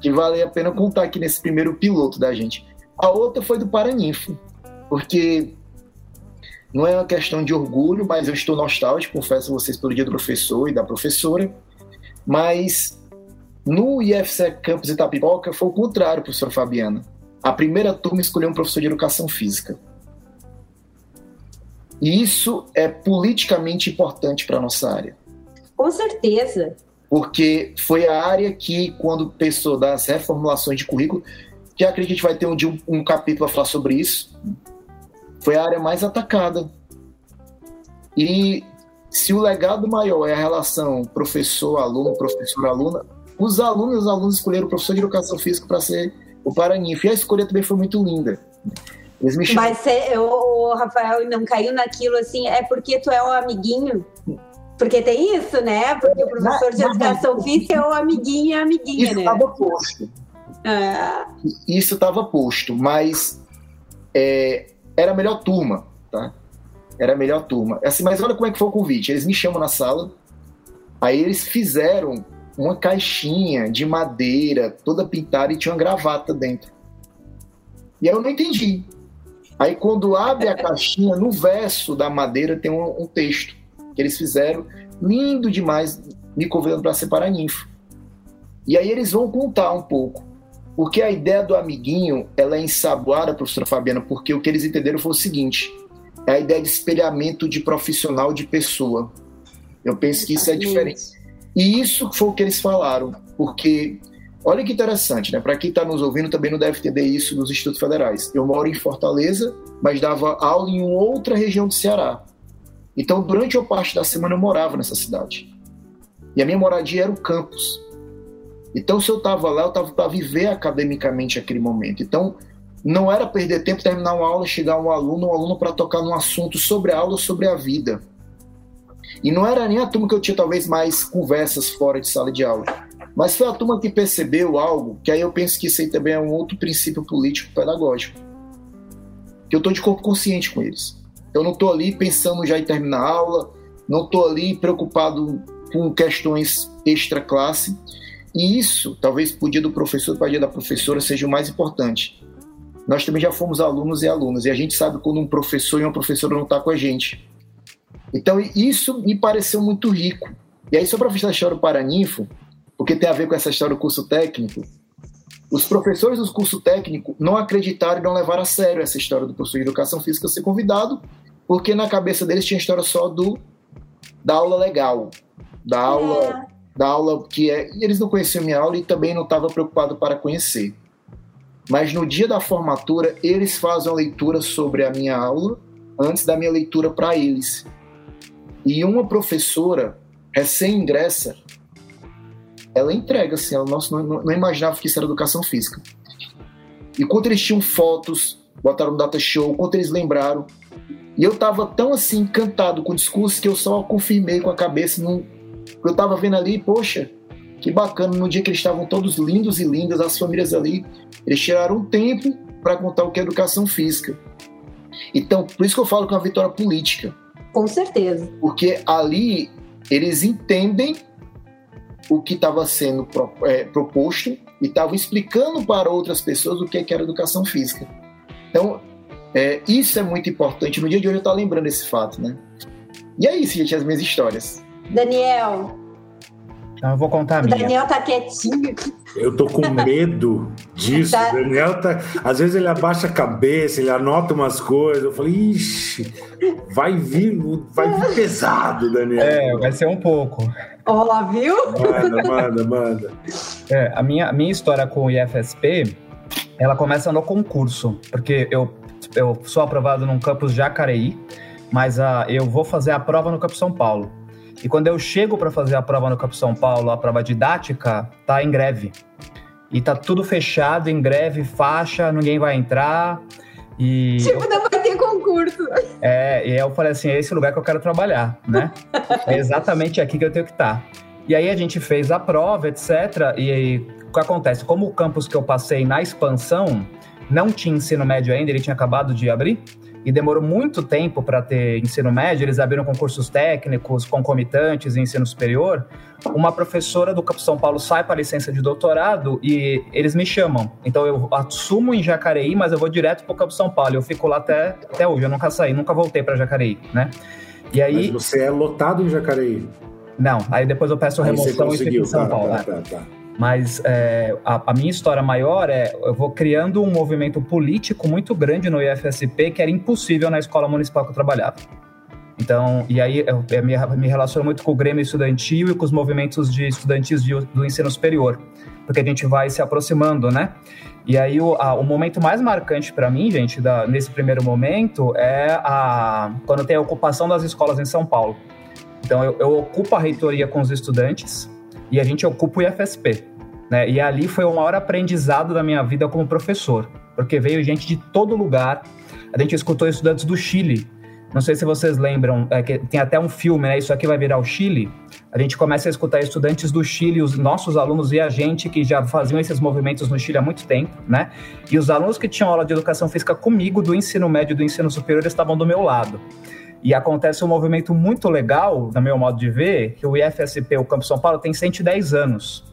que vale a pena contar aqui nesse primeiro piloto da gente. A outra foi do Paraninfo, porque não é uma questão de orgulho, mas eu estou nostálgico, confesso a vocês, pelo dia do professor e da professora. Mas no IFC Campus Itapipoca foi o contrário, professora Fabiana. A primeira turma escolheu um professor de educação física. E isso é politicamente importante para a nossa área. Com certeza porque foi a área que, quando pensou das reformulações de currículo, que acredito que a gente vai ter um, um, um capítulo a falar sobre isso, foi a área mais atacada. E se o legado maior é a relação professor-aluno, professor-aluna, os alunos e os alunos escolheram o professor de educação física para ser o Paraninfo. E a escolha também foi muito linda. Mas o Rafael não caiu naquilo assim, é porque tu é o amiguinho porque tem isso, né? Porque o professor de educação física é o amiguinho e a amiguinha, isso né? Isso estava posto. Ah. Isso estava posto, mas é, era a melhor turma, tá? Era a melhor turma. Assim, mas olha como é que foi o convite. Eles me chamam na sala, aí eles fizeram uma caixinha de madeira toda pintada e tinha uma gravata dentro. E aí eu não entendi. Aí quando abre a caixinha, no verso da madeira tem um, um texto que eles fizeram, lindo demais, me convidando para ser paraninfo. E aí eles vão contar um pouco. Porque a ideia do amiguinho, ela é ensaboada, professora Fabiana, porque o que eles entenderam foi o seguinte, é a ideia de espelhamento de profissional de pessoa. Eu penso que isso é diferente. E isso foi o que eles falaram, porque olha que interessante, né? Para quem está nos ouvindo também não deve entender isso nos institutos federais. Eu moro em Fortaleza, mas dava aula em outra região do Ceará. Então, durante uma parte da semana eu morava nessa cidade. E a minha moradia era o campus. Então, se eu estava lá, eu estava para viver academicamente aquele momento. Então, não era perder tempo terminar uma aula, chegar um aluno, um aluno para tocar num assunto sobre a aula, sobre a vida. E não era nem a turma que eu tinha talvez mais conversas fora de sala de aula. Mas foi a turma que percebeu algo, que aí eu penso que isso aí também é um outro princípio político pedagógico. Que eu estou de corpo consciente com eles. Eu não estou ali pensando já em terminar a aula, não estou ali preocupado com questões extra classe. E isso, talvez o dia do professor, para dia da professora, seja o mais importante. Nós também já fomos alunos e alunas, e a gente sabe quando um professor e uma professora não está com a gente. Então, isso me pareceu muito rico. E aí, só para fechar a história do Paraninfo, porque tem a ver com essa história do curso técnico, os professores do curso técnico não acreditaram e não levaram a sério essa história do professor de educação física ser convidado, porque na cabeça deles tinha a história só do da aula legal, da aula, é. da aula que é. E eles não conheciam minha aula e também não estavam preocupados para conhecer. Mas no dia da formatura, eles fazem uma leitura sobre a minha aula antes da minha leitura para eles. E uma professora recém-ingressa, ela entrega assim, ela nossa, não, não imaginava que isso era educação física. E quando eles tinham fotos, botaram no data show, quando eles lembraram, e eu tava tão assim encantado com o discurso que eu só confirmei com a cabeça. Num... Eu tava vendo ali, poxa, que bacana. No dia que eles estavam todos lindos e lindas, as famílias ali, eles tiraram um tempo para contar o que é educação física. Então, por isso que eu falo que é uma vitória política. Com certeza. Porque ali eles entendem o que estava sendo é, proposto e estavam explicando para outras pessoas o que, é que era educação física. Então, é, isso é muito importante. No dia de hoje eu estou lembrando esse fato, né? E é isso, gente, as minhas histórias. Daniel. Então eu vou contar a minha. Daniel tá quietinho. Eu tô com medo disso. Tá. Daniel tá. Às vezes ele abaixa a cabeça, ele anota umas coisas. Eu falei, ixi, vai vir, vai vir pesado, Daniel. É, vai ser um pouco. Ó, viu? Manda, manda, manda. É, a minha, a minha história com o IFSP, ela começa no concurso, porque eu eu sou aprovado num campus Jacareí, mas uh, eu vou fazer a prova no campus São Paulo. E quando eu chego para fazer a prova no campus São Paulo, a prova didática, tá em greve. E tá tudo fechado, em greve, faixa, ninguém vai entrar. E tipo, eu... não vai ter concurso. É, e eu falei assim, é esse lugar que eu quero trabalhar, né? é exatamente aqui que eu tenho que estar. Tá. E aí a gente fez a prova, etc. E aí, o que acontece? Como o campus que eu passei na expansão, não tinha ensino médio ainda, ele tinha acabado de abrir, e demorou muito tempo para ter ensino médio, eles abriram concursos técnicos, concomitantes em ensino superior. Uma professora do Campo São Paulo sai para licença de doutorado e eles me chamam. Então eu assumo em Jacareí, mas eu vou direto para o Campo São Paulo. Eu fico lá até, até hoje, eu nunca saí, nunca voltei para Jacareí, né? E aí... Mas você é lotado em Jacareí? Não, aí depois eu peço remoção e fico em São tá, Paulo. Tá, né? tá, tá. Mas é, a, a, minha história maior é eu vou criando um movimento político muito grande no IFSP que era impossível na escola municipal que eu trabalhava. Então, e aí eu, eu me, me relaciono muito com o Grêmio Estudantil e com os movimentos de estudantes de, do ensino superior, porque a gente vai se aproximando, né? E aí o, a, o momento mais marcante para mim, gente, da, nesse primeiro momento é a, quando tem a ocupação das escolas em São Paulo. Então eu, eu ocupo a reitoria com os estudantes, e a gente ocupa o IFSP. Né? E ali foi o maior aprendizado da minha vida como professor, porque veio gente de todo lugar. A gente escutou estudantes do Chile. Não sei se vocês lembram, é, tem até um filme, né? Isso aqui vai virar o Chile. A gente começa a escutar estudantes do Chile, os nossos alunos e a gente que já faziam esses movimentos no Chile há muito tempo, né? E os alunos que tinham aula de educação física comigo do ensino médio e do ensino superior estavam do meu lado. E acontece um movimento muito legal, no meu modo de ver, que o IFSP, o Campus São Paulo, tem 110 anos.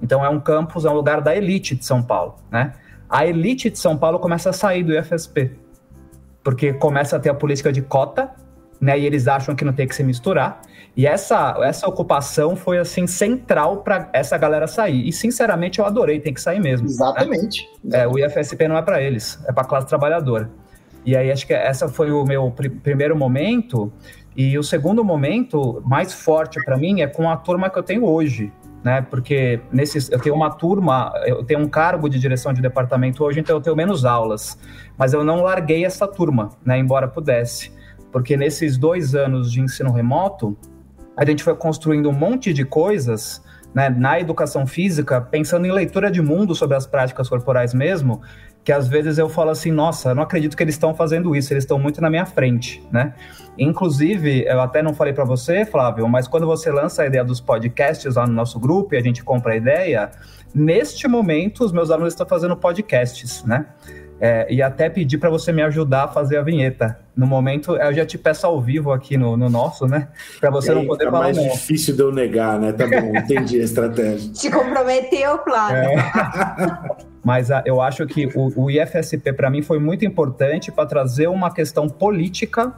Então é um campus, é um lugar da elite de São Paulo, né? A elite de São Paulo começa a sair do IFSP, porque começa a ter a política de cota, né? E eles acham que não tem que se misturar. E essa, essa ocupação foi assim central para essa galera sair. E sinceramente eu adorei, tem que sair mesmo. Né? Exatamente. Né? É, o IFSP não é para eles, é para a classe trabalhadora. E aí acho que essa foi o meu pr primeiro momento. E o segundo momento mais forte para mim é com a turma que eu tenho hoje, né? Porque nesses, eu tenho uma turma, eu tenho um cargo de direção de departamento hoje, então eu tenho menos aulas. Mas eu não larguei essa turma, né? Embora pudesse. Porque nesses dois anos de ensino remoto, a gente foi construindo um monte de coisas né, na educação física, pensando em leitura de mundo sobre as práticas corporais mesmo, que às vezes eu falo assim, nossa, não acredito que eles estão fazendo isso, eles estão muito na minha frente, né? Inclusive, eu até não falei para você, Flávio, mas quando você lança a ideia dos podcasts lá no nosso grupo e a gente compra a ideia, neste momento os meus alunos estão fazendo podcasts, né? É, e até pedir para você me ajudar a fazer a vinheta. No momento, eu já te peço ao vivo aqui no, no nosso, né? Para você não poder é falar. É mais não. difícil de eu negar, né? Tá bom, entendi a estratégia. Te comprometeu, Flávio. É. Mas a, ah, eu acho que o, o IFSP, para mim, foi muito importante para trazer uma questão política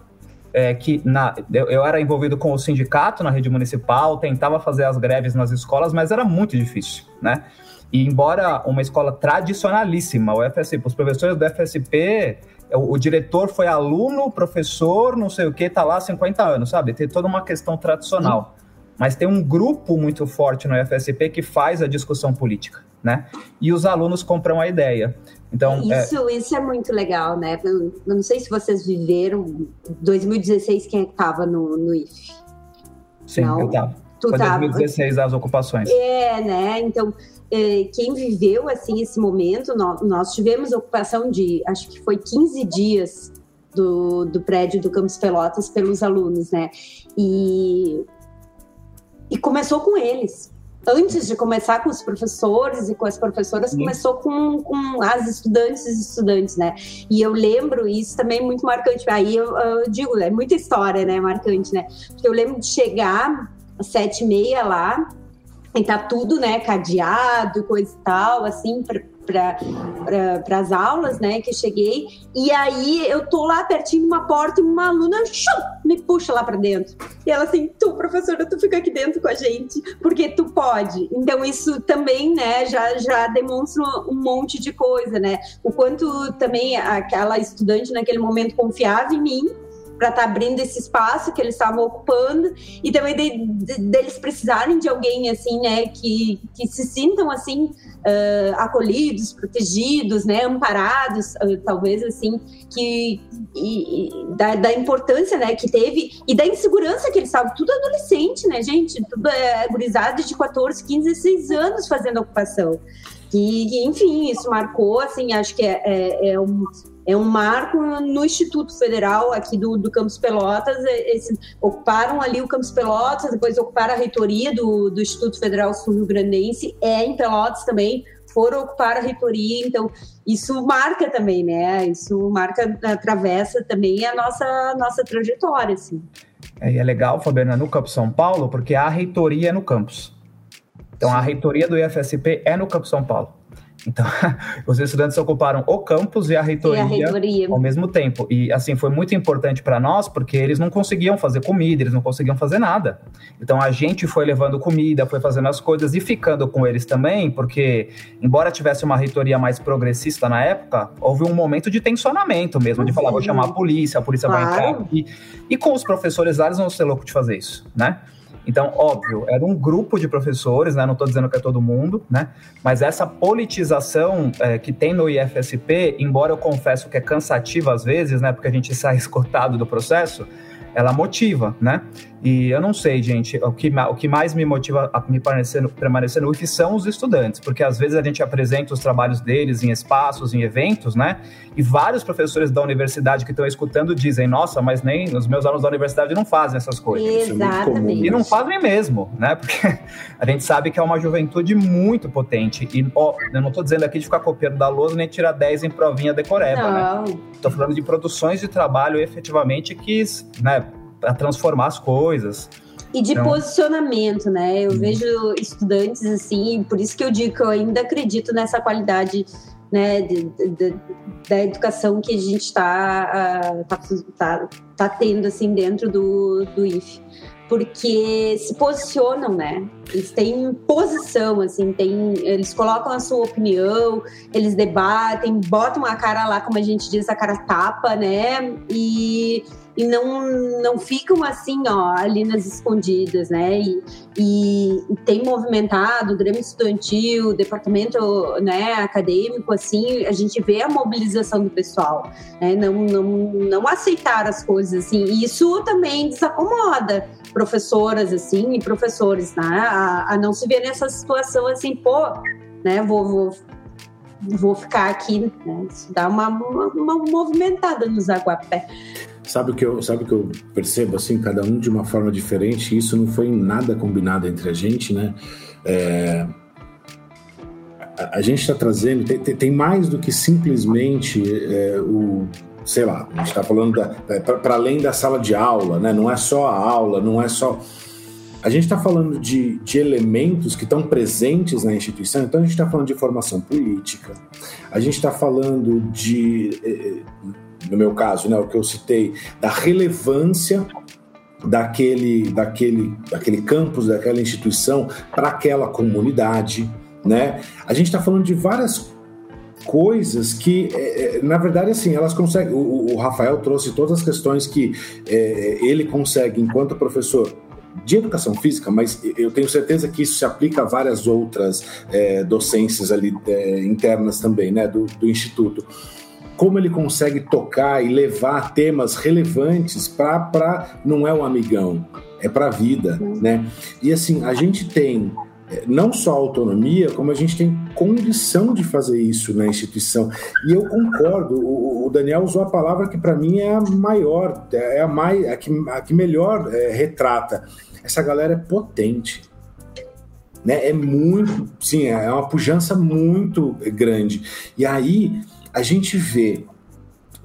é, que na, eu, eu, era envolvido com o sindicato na rede municipal, tentava fazer as greves nas escolas, mas era muito difícil, né? E embora uma escola tradicionalíssima, o FSP, os professores do FSP, o, o, diretor foi aluno, professor, não sei o que, tá lá há 50 anos, sabe? Tem toda uma questão tradicional. Sim. Mas tem um grupo muito forte no FSP que faz a discussão política, né? E os alunos compram a ideia. Então, isso, é... isso é muito legal, né? Eu não sei se vocês viveram 2016 quem estava no, no IF. Sim, não? eu estava. Foi tava. 2016 as ocupações. É, né? Então, é, quem viveu assim esse momento, nós, tivemos ocupação de, acho que foi 15 dias do, do prédio do Campos Pelotas pelos alunos, né? E, e começou com eles. Antes de começar com os professores e com as professoras, Sim. começou com, com as estudantes e estudantes, né? E eu lembro isso também muito marcante. Aí eu, eu digo, é muita história, né? Marcante, né? Porque eu lembro de chegar às sete e meia lá, e tá tudo, né, cadeado, coisa e tal, assim, para as aulas, né, que eu cheguei. E aí eu tô lá pertinho de uma porta e uma aluna shum, me puxa lá para dentro. E ela assim, tu, professora, tu fica aqui dentro com a gente, porque tu pode. Então isso também, né, já, já demonstra um monte de coisa, né? O quanto também aquela estudante naquele momento confiava em mim, para estar tá abrindo esse espaço que eles estavam ocupando. E também de, de, deles precisarem de alguém assim, né, que, que se sintam assim uh, acolhidos, protegidos, né, amparados, uh, talvez assim, que e, e, da, da, importância, né, que teve e da insegurança que eles estavam, tudo adolescente, né, gente, tudo é gurizada de 14, 15, 16 anos fazendo ocupação. E, enfim, isso marcou, assim, acho que é, é, é um, é um marco no Instituto Federal aqui do, do Campus Pelotas. É, esse, ocuparam ali o Campus Pelotas, depois ocuparam a reitoria do, do Instituto Federal Sul-Rio Grandense, é em Pelotas também, foram ocupar a reitoria, então isso marca também, né? Isso marca, atravessa também a nossa, nossa trajetória, assim. É, é legal, Fabiana, no Campus São Paulo, porque a reitoria é no campus. Então, Sim. a reitoria do IFSP é no Campus São Paulo. Então, os estudantes ocuparam o campus e a, reitoria, e a reitoria, ao mesmo tempo. E, assim, foi muito importante para nós, porque eles não conseguiam fazer comida, eles não conseguiam fazer nada. Então, a gente foi levando comida, foi fazendo as coisas e ficando com eles também, porque, embora tivesse uma reitoria mais progressista na época, houve um momento de tensionamento mesmo, de falar, vou chamar a polícia, a polícia claro. vai entrar aqui. E com os professores lá, eles vão ser loucos de fazer isso, né? Então, óbvio, era um grupo de professores, né? Não estou dizendo que é todo mundo, né? Mas essa politização é, que tem no IFSP, embora eu confesso que é cansativa às vezes, né? Porque a gente sai escotado do processo, ela motiva, né? E eu não sei, gente, o que, o que mais me motiva a me permanecer no, permanecer no UF são os estudantes, porque às vezes a gente apresenta os trabalhos deles em espaços, em eventos, né? E vários professores da universidade que estão escutando dizem: nossa, mas nem os meus alunos da universidade não fazem essas coisas. É Exatamente. E não fazem mesmo, né? Porque a gente sabe que é uma juventude muito potente. E ó, eu não estou dizendo aqui de ficar copiando da lousa nem tirar 10 em provinha decoreba, não. né? Estou falando de produções de trabalho efetivamente que, né? A transformar as coisas. E de então... posicionamento, né? Eu hum. vejo estudantes assim, por isso que eu digo que eu ainda acredito nessa qualidade né, de, de, da educação que a gente está uh, tá, tá, tá, tendo assim dentro do, do IFE porque se posicionam, né? Eles têm posição, assim, tem, eles colocam a sua opinião, eles debatem, botam a cara lá, como a gente diz, a cara tapa, né? E e não, não ficam assim, ó, ali nas escondidas, né? E, e, e tem movimentado o Grêmio Estudantil, o departamento né, acadêmico, assim, a gente vê a mobilização do pessoal, né? Não, não, não aceitar as coisas, assim. E isso também desacomoda professoras, assim, e professores, né? A, a não se ver nessa situação, assim, pô, né? Vou, vou vou ficar aqui, né? Isso dá uma, uma, uma movimentada nos aguapé. Sabe o que eu, sabe o que eu percebo assim, cada um de uma forma diferente. Isso não foi nada combinado entre a gente, né? É, a, a, gente está trazendo tem, tem, mais do que simplesmente é, o sei lá, a gente está falando para além da sala de aula, né? Não é só a aula, não é só a gente está falando de, de elementos que estão presentes na instituição, então a gente está falando de formação política, a gente está falando de eh, no meu caso, né, o que eu citei, da relevância daquele, daquele, daquele campus, daquela instituição para aquela comunidade, né? A gente está falando de várias coisas que, é, é, na verdade, assim, elas conseguem. O, o, Rafael trouxe todas as questões que é, ele consegue, enquanto professor de educação física, mas eu tenho certeza que isso se aplica a várias outras é, docências ali é, internas também, né, do, do instituto como ele consegue tocar e levar temas relevantes para não é um amigão, é para a vida, né? E assim, a gente tem é, não só autonomia, como a gente tem condição de fazer isso na instituição. E eu concordo, o, Daniel usou a palavra que para mim é a maior, é a, mais, a, que, a que melhor é, retrata. Essa galera é potente. Né? É muito, sim, é uma pujança muito grande. E aí a gente vê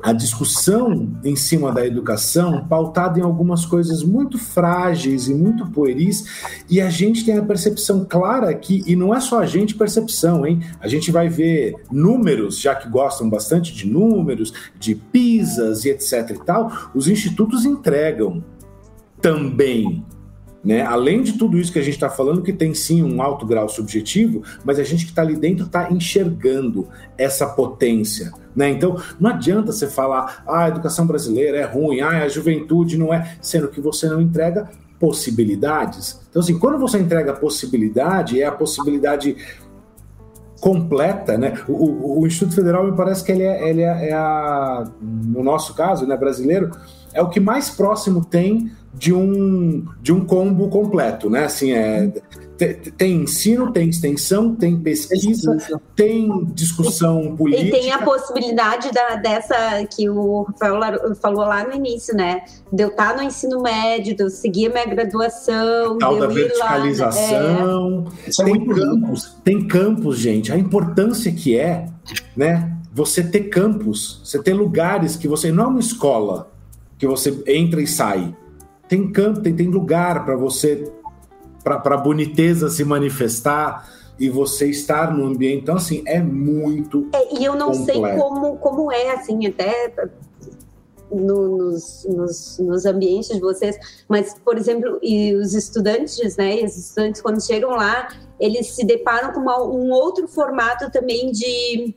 a discussão em cima da educação pautada em algumas coisas muito frágeis e muito pueris, e a gente tem a percepção clara que, e não é só a gente percepção, hein? A gente vai ver números, já que gostam bastante de números, de pisas e etc e tal, os institutos entregam também né? Além de tudo isso que a gente está falando, que tem sim um alto grau subjetivo, mas a gente que está ali dentro está enxergando essa potência. Né? Então, não adianta você falar, ah, a educação brasileira é ruim, ah, a juventude não é, sendo que você não entrega possibilidades. Então, assim, quando você entrega possibilidade, é a possibilidade completa, né? O, o, o Instituto Federal me parece que ele é, ele é, é a, no nosso caso, né, brasileiro, é o que mais próximo tem de um, de um combo completo, né? Assim, é, tem ensino, tem extensão, tem pesquisa, tem discussão política. E tem a possibilidade da, dessa que o Rafael falou lá no início, né? De eu estar no ensino médio, de eu seguir a minha graduação, Tal da verticalização. Lá, é. Tem campos, tem campos, gente. A importância que é, né? Você ter campos, você ter lugares que você. Não é uma escola que você entra e sai tem campo, tem, tem lugar para você, para a boniteza se manifestar e você estar no ambiente. Então, assim, é muito. É, e eu não completo. sei como, como é, assim, até no, nos, nos, nos, ambientes de vocês, mas, por exemplo, e os estudantes, né? E os estudantes, quando chegam lá, eles se deparam com uma, um outro formato também de,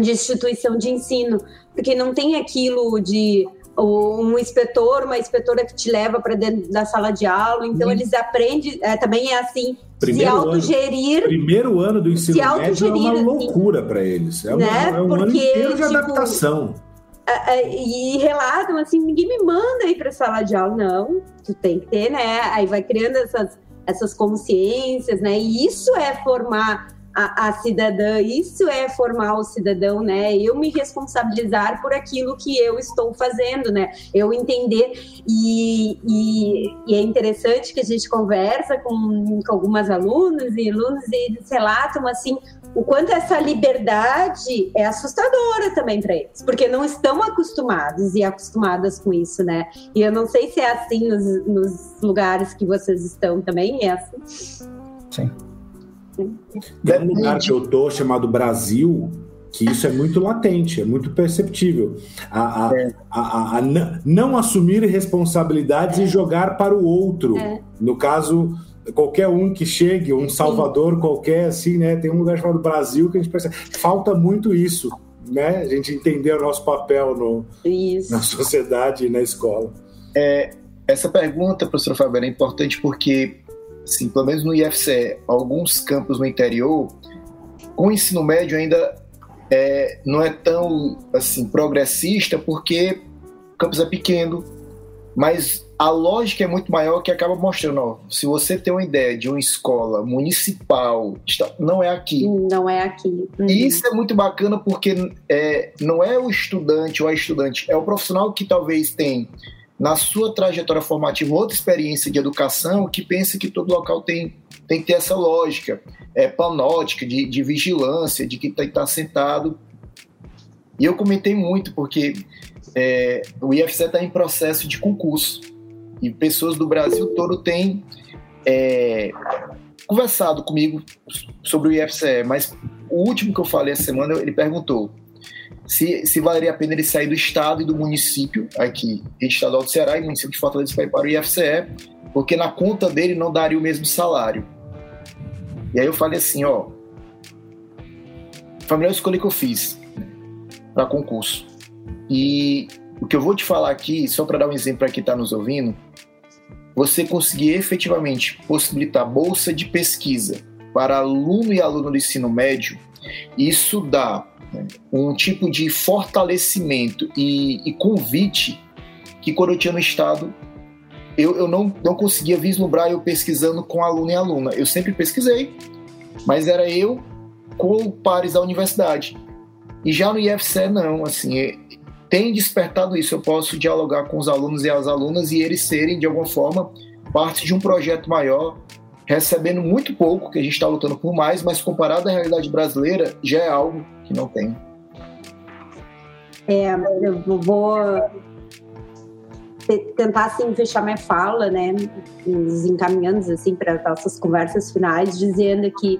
de instituição de ensino, porque não tem aquilo de um inspetor, uma inspetora que te leva para dentro da sala de aula. Então, hum. eles aprendem, é, também é assim, primeiro se autogerir. Ano, primeiro ano do ensino médio é uma assim. loucura para eles. É, uma, né? é um Porque, ano inteiro de tipo, adaptação. e relatam assim, ninguém me manda ir para sala de aula, não, tu tem que ter, né? Aí vai criando essas, essas consciências, né? E isso é formar a, a, cidadã, isso é formar o cidadão, né? Eu me responsabilizar por aquilo que eu estou fazendo, né? Eu entender e, e, e é interessante que a gente conversa com, com algumas alunas e alunos e eles relatam assim o quanto essa liberdade é assustadora também para eles, porque não estão acostumados e acostumadas com isso, né? E eu não sei se é assim nos, nos lugares que vocês estão também, é assim. Sim. Tem um lugar que eu tô chamado Brasil, que isso é muito latente, é muito perceptível. A, a, é. a, a não assumir responsabilidades é. e jogar para o outro. É. No caso, qualquer um que chegue, um Salvador Sim. qualquer, assim, né? Tem um lugar chamado Brasil que a gente percebe. Falta muito isso, né? A gente entender o nosso papel no, na sociedade e na escola. É, essa pergunta, professor Fabiano, é importante porque assim, pelo menos no IFCE, alguns campos no interior, o ensino médio ainda é, não é tão assim progressista porque o campus é pequeno, mas a lógica é muito maior que acaba mostrando, ó, se você tem uma ideia de uma escola municipal, não é aqui. Não é aqui. Uhum. E isso é muito bacana porque é, não é o estudante ou a estudante, é o profissional que talvez tem na sua trajetória formativa outra experiência de educação que pensa que todo local tem, tem que ter essa lógica é, panótica, de, de vigilância, de que está tá sentado. E eu comentei muito, porque é, o IFC está em processo de concurso e pessoas do Brasil todo têm é, conversado comigo sobre o IFCE, mas o último que eu falei essa semana, ele perguntou se, se valeria a pena ele sair do estado e do município, aqui, estadual do Ceará e município de Fortaleza para para o IFCE, porque na conta dele não daria o mesmo salário. E aí eu falei assim, ó, foi a melhor escolha que eu fiz para concurso. E o que eu vou te falar aqui, só para dar um exemplo para quem está nos ouvindo, você conseguir efetivamente possibilitar bolsa de pesquisa para aluno e aluno do ensino médio, isso dá um tipo de fortalecimento e, e, convite que quando eu tinha no Estado, eu, eu não, não conseguia vislumbrar eu pesquisando com aluno e aluna. Eu sempre pesquisei, mas era eu com pares da universidade. E já no IFCE, não, assim, é, tem despertado isso. Eu posso dialogar com os alunos e as alunas e eles serem, de alguma forma, parte de um projeto maior recebendo muito pouco, que a gente está lutando por mais, mas comparado à realidade brasileira, já é algo que não tem. É, eu vou tentar assim fechar minha fala, né, nos encaminhando assim para nossas conversas finais, dizendo que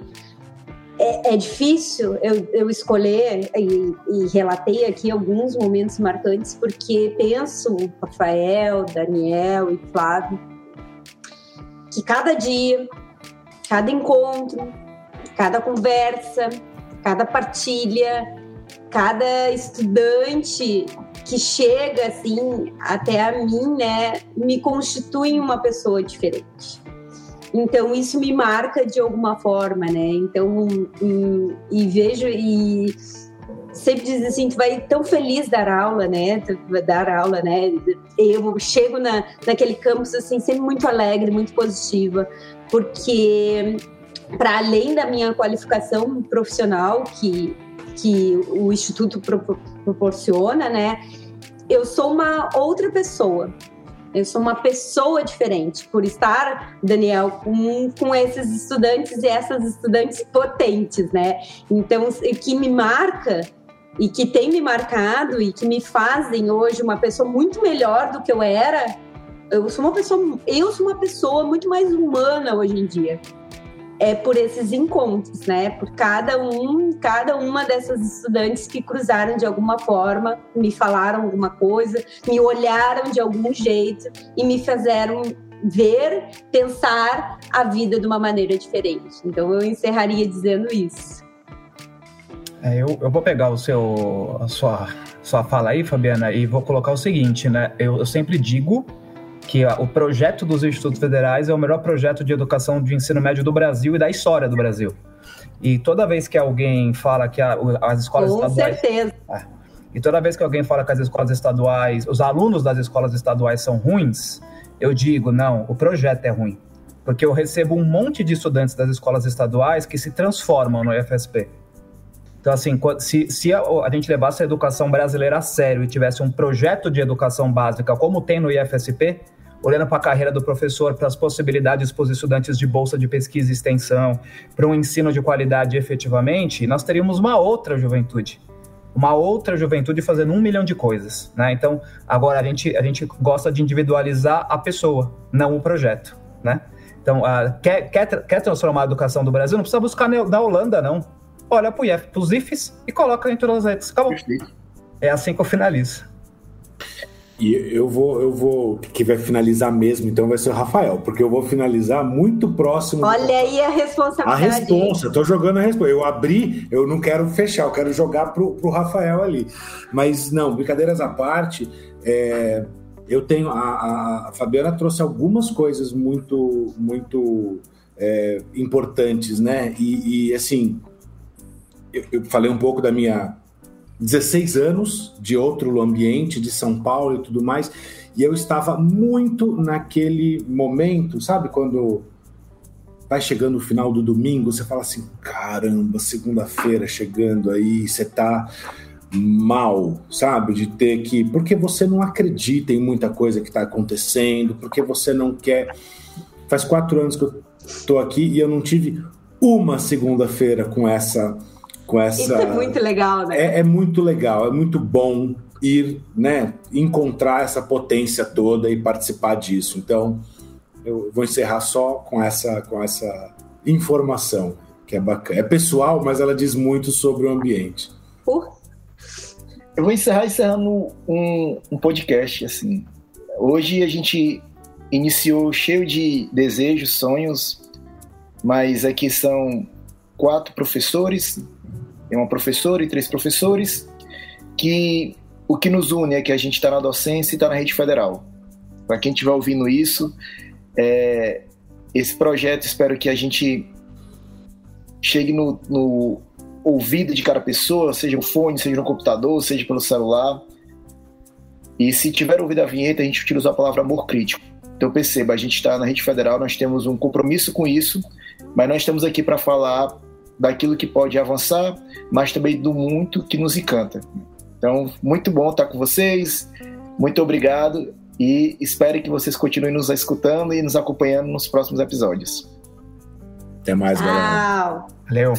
é, é difícil eu, eu escolher e, e, relatei aqui alguns momentos marcantes porque penso Rafael, Daniel e Flávio que cada dia, cada encontro, cada conversa, cada partilha, cada estudante que chega assim até a mim, né, me constitui uma pessoa diferente. Então isso me marca de alguma forma, né? Então e, e vejo e sempre diz assim, tu vai tão feliz dar aula, né? Dar aula, né? Eu chego na, naquele campus assim, sempre muito alegre, muito positiva, porque para além da minha qualificação profissional que, que o Instituto pro, proporciona, né? Eu sou uma outra pessoa. Eu sou uma pessoa diferente por estar, Daniel, com, com esses estudantes e essas estudantes potentes, né? Então, o que me marca e que tem me marcado e que me fazem hoje uma pessoa muito melhor do que eu era. Eu sou uma pessoa, eu sou uma pessoa muito mais humana hoje em dia. É por esses encontros, né? Por cada um, cada uma dessas estudantes que cruzaram de alguma forma, me falaram alguma coisa, me olharam de algum jeito e me fizeram ver, pensar a vida de uma maneira diferente. Então eu encerraria dizendo isso. É, eu, eu vou pegar o seu, a sua, sua fala aí, Fabiana, e vou colocar o seguinte, né? Eu, eu sempre digo que o projeto dos Institutos Federais é o melhor projeto de educação de ensino médio do Brasil e da história do Brasil. E toda vez que alguém fala que a, as escolas Com estaduais. certeza. É, E toda vez que alguém fala que as escolas estaduais, os alunos das escolas estaduais são ruins, eu digo, não, o projeto é ruim. Porque eu recebo um monte de estudantes das escolas estaduais que se transformam no IFSP. Então, assim, se, se a, a, gente levasse a educação brasileira a sério e tivesse um projeto de educação básica, como tem no IFSP, olhando para a carreira do professor, para as possibilidades para os estudantes de bolsa de pesquisa e extensão, para um ensino de qualidade efetivamente, nós teríamos uma outra juventude uma outra juventude fazendo um milhão de coisas, né? Então, agora a gente, a gente gosta de individualizar a pessoa, não o projeto, né? Então, uh, quer, quer, quer transformar a educação do Brasil, não precisa buscar na Holanda, não. Olha para os IFs e coloca dentro das redes. Acabou. Perfeito. É assim que eu finalizo. E eu vou, eu vou, que vai finalizar mesmo, então vai ser o Rafael, porque eu vou finalizar muito próximo. Olha aí a responsabilidade. A responsa, tô jogando a resposta. Eu abri, eu não quero fechar, eu quero jogar pro, pro Rafael ali. Mas não, brincadeiras à parte, é, eu tenho. A, a, Fabiana trouxe algumas coisas muito, muito é, importantes, né? E, e assim, eu, eu falei um pouco da minha 16 anos de outro ambiente, de São Paulo e tudo mais, e eu estava muito naquele momento, sabe, quando vai chegando o final do domingo, você fala assim: caramba, segunda-feira chegando aí, você tá mal, sabe, de ter que. Porque você não acredita em muita coisa que está acontecendo, porque você não quer. Faz quatro anos que eu tô aqui e eu não tive uma segunda-feira com essa com essa. Isso é muito legal, né? É, é, muito legal, é muito bom ir, né, encontrar essa potência toda e participar disso. Então, eu vou encerrar só com essa, com essa informação que é bacana. É pessoal, mas ela diz muito sobre o ambiente. Eu vou encerrar encerrando um, um podcast assim. Hoje a gente iniciou cheio de desejos, sonhos, mas aqui são quatro professores, é uma professora e três professores, que o que nos une é que a gente está na docência e está na rede federal. Para quem estiver ouvindo isso, é, esse projeto espero que a gente chegue no, no, ouvido de cada pessoa, seja no fone, seja no computador, seja pelo celular. E se tiver ouvido a vinheta, a gente utiliza a palavra amor crítico. Então perceba, a gente está na rede federal, nós temos um compromisso com isso, mas nós estamos aqui para falar daquilo que pode avançar, mas também do muito que nos encanta. Então, muito bom estar com vocês, muito obrigado e espero que vocês continuem nos escutando e nos acompanhando nos próximos episódios. Até mais, galera. Valeu.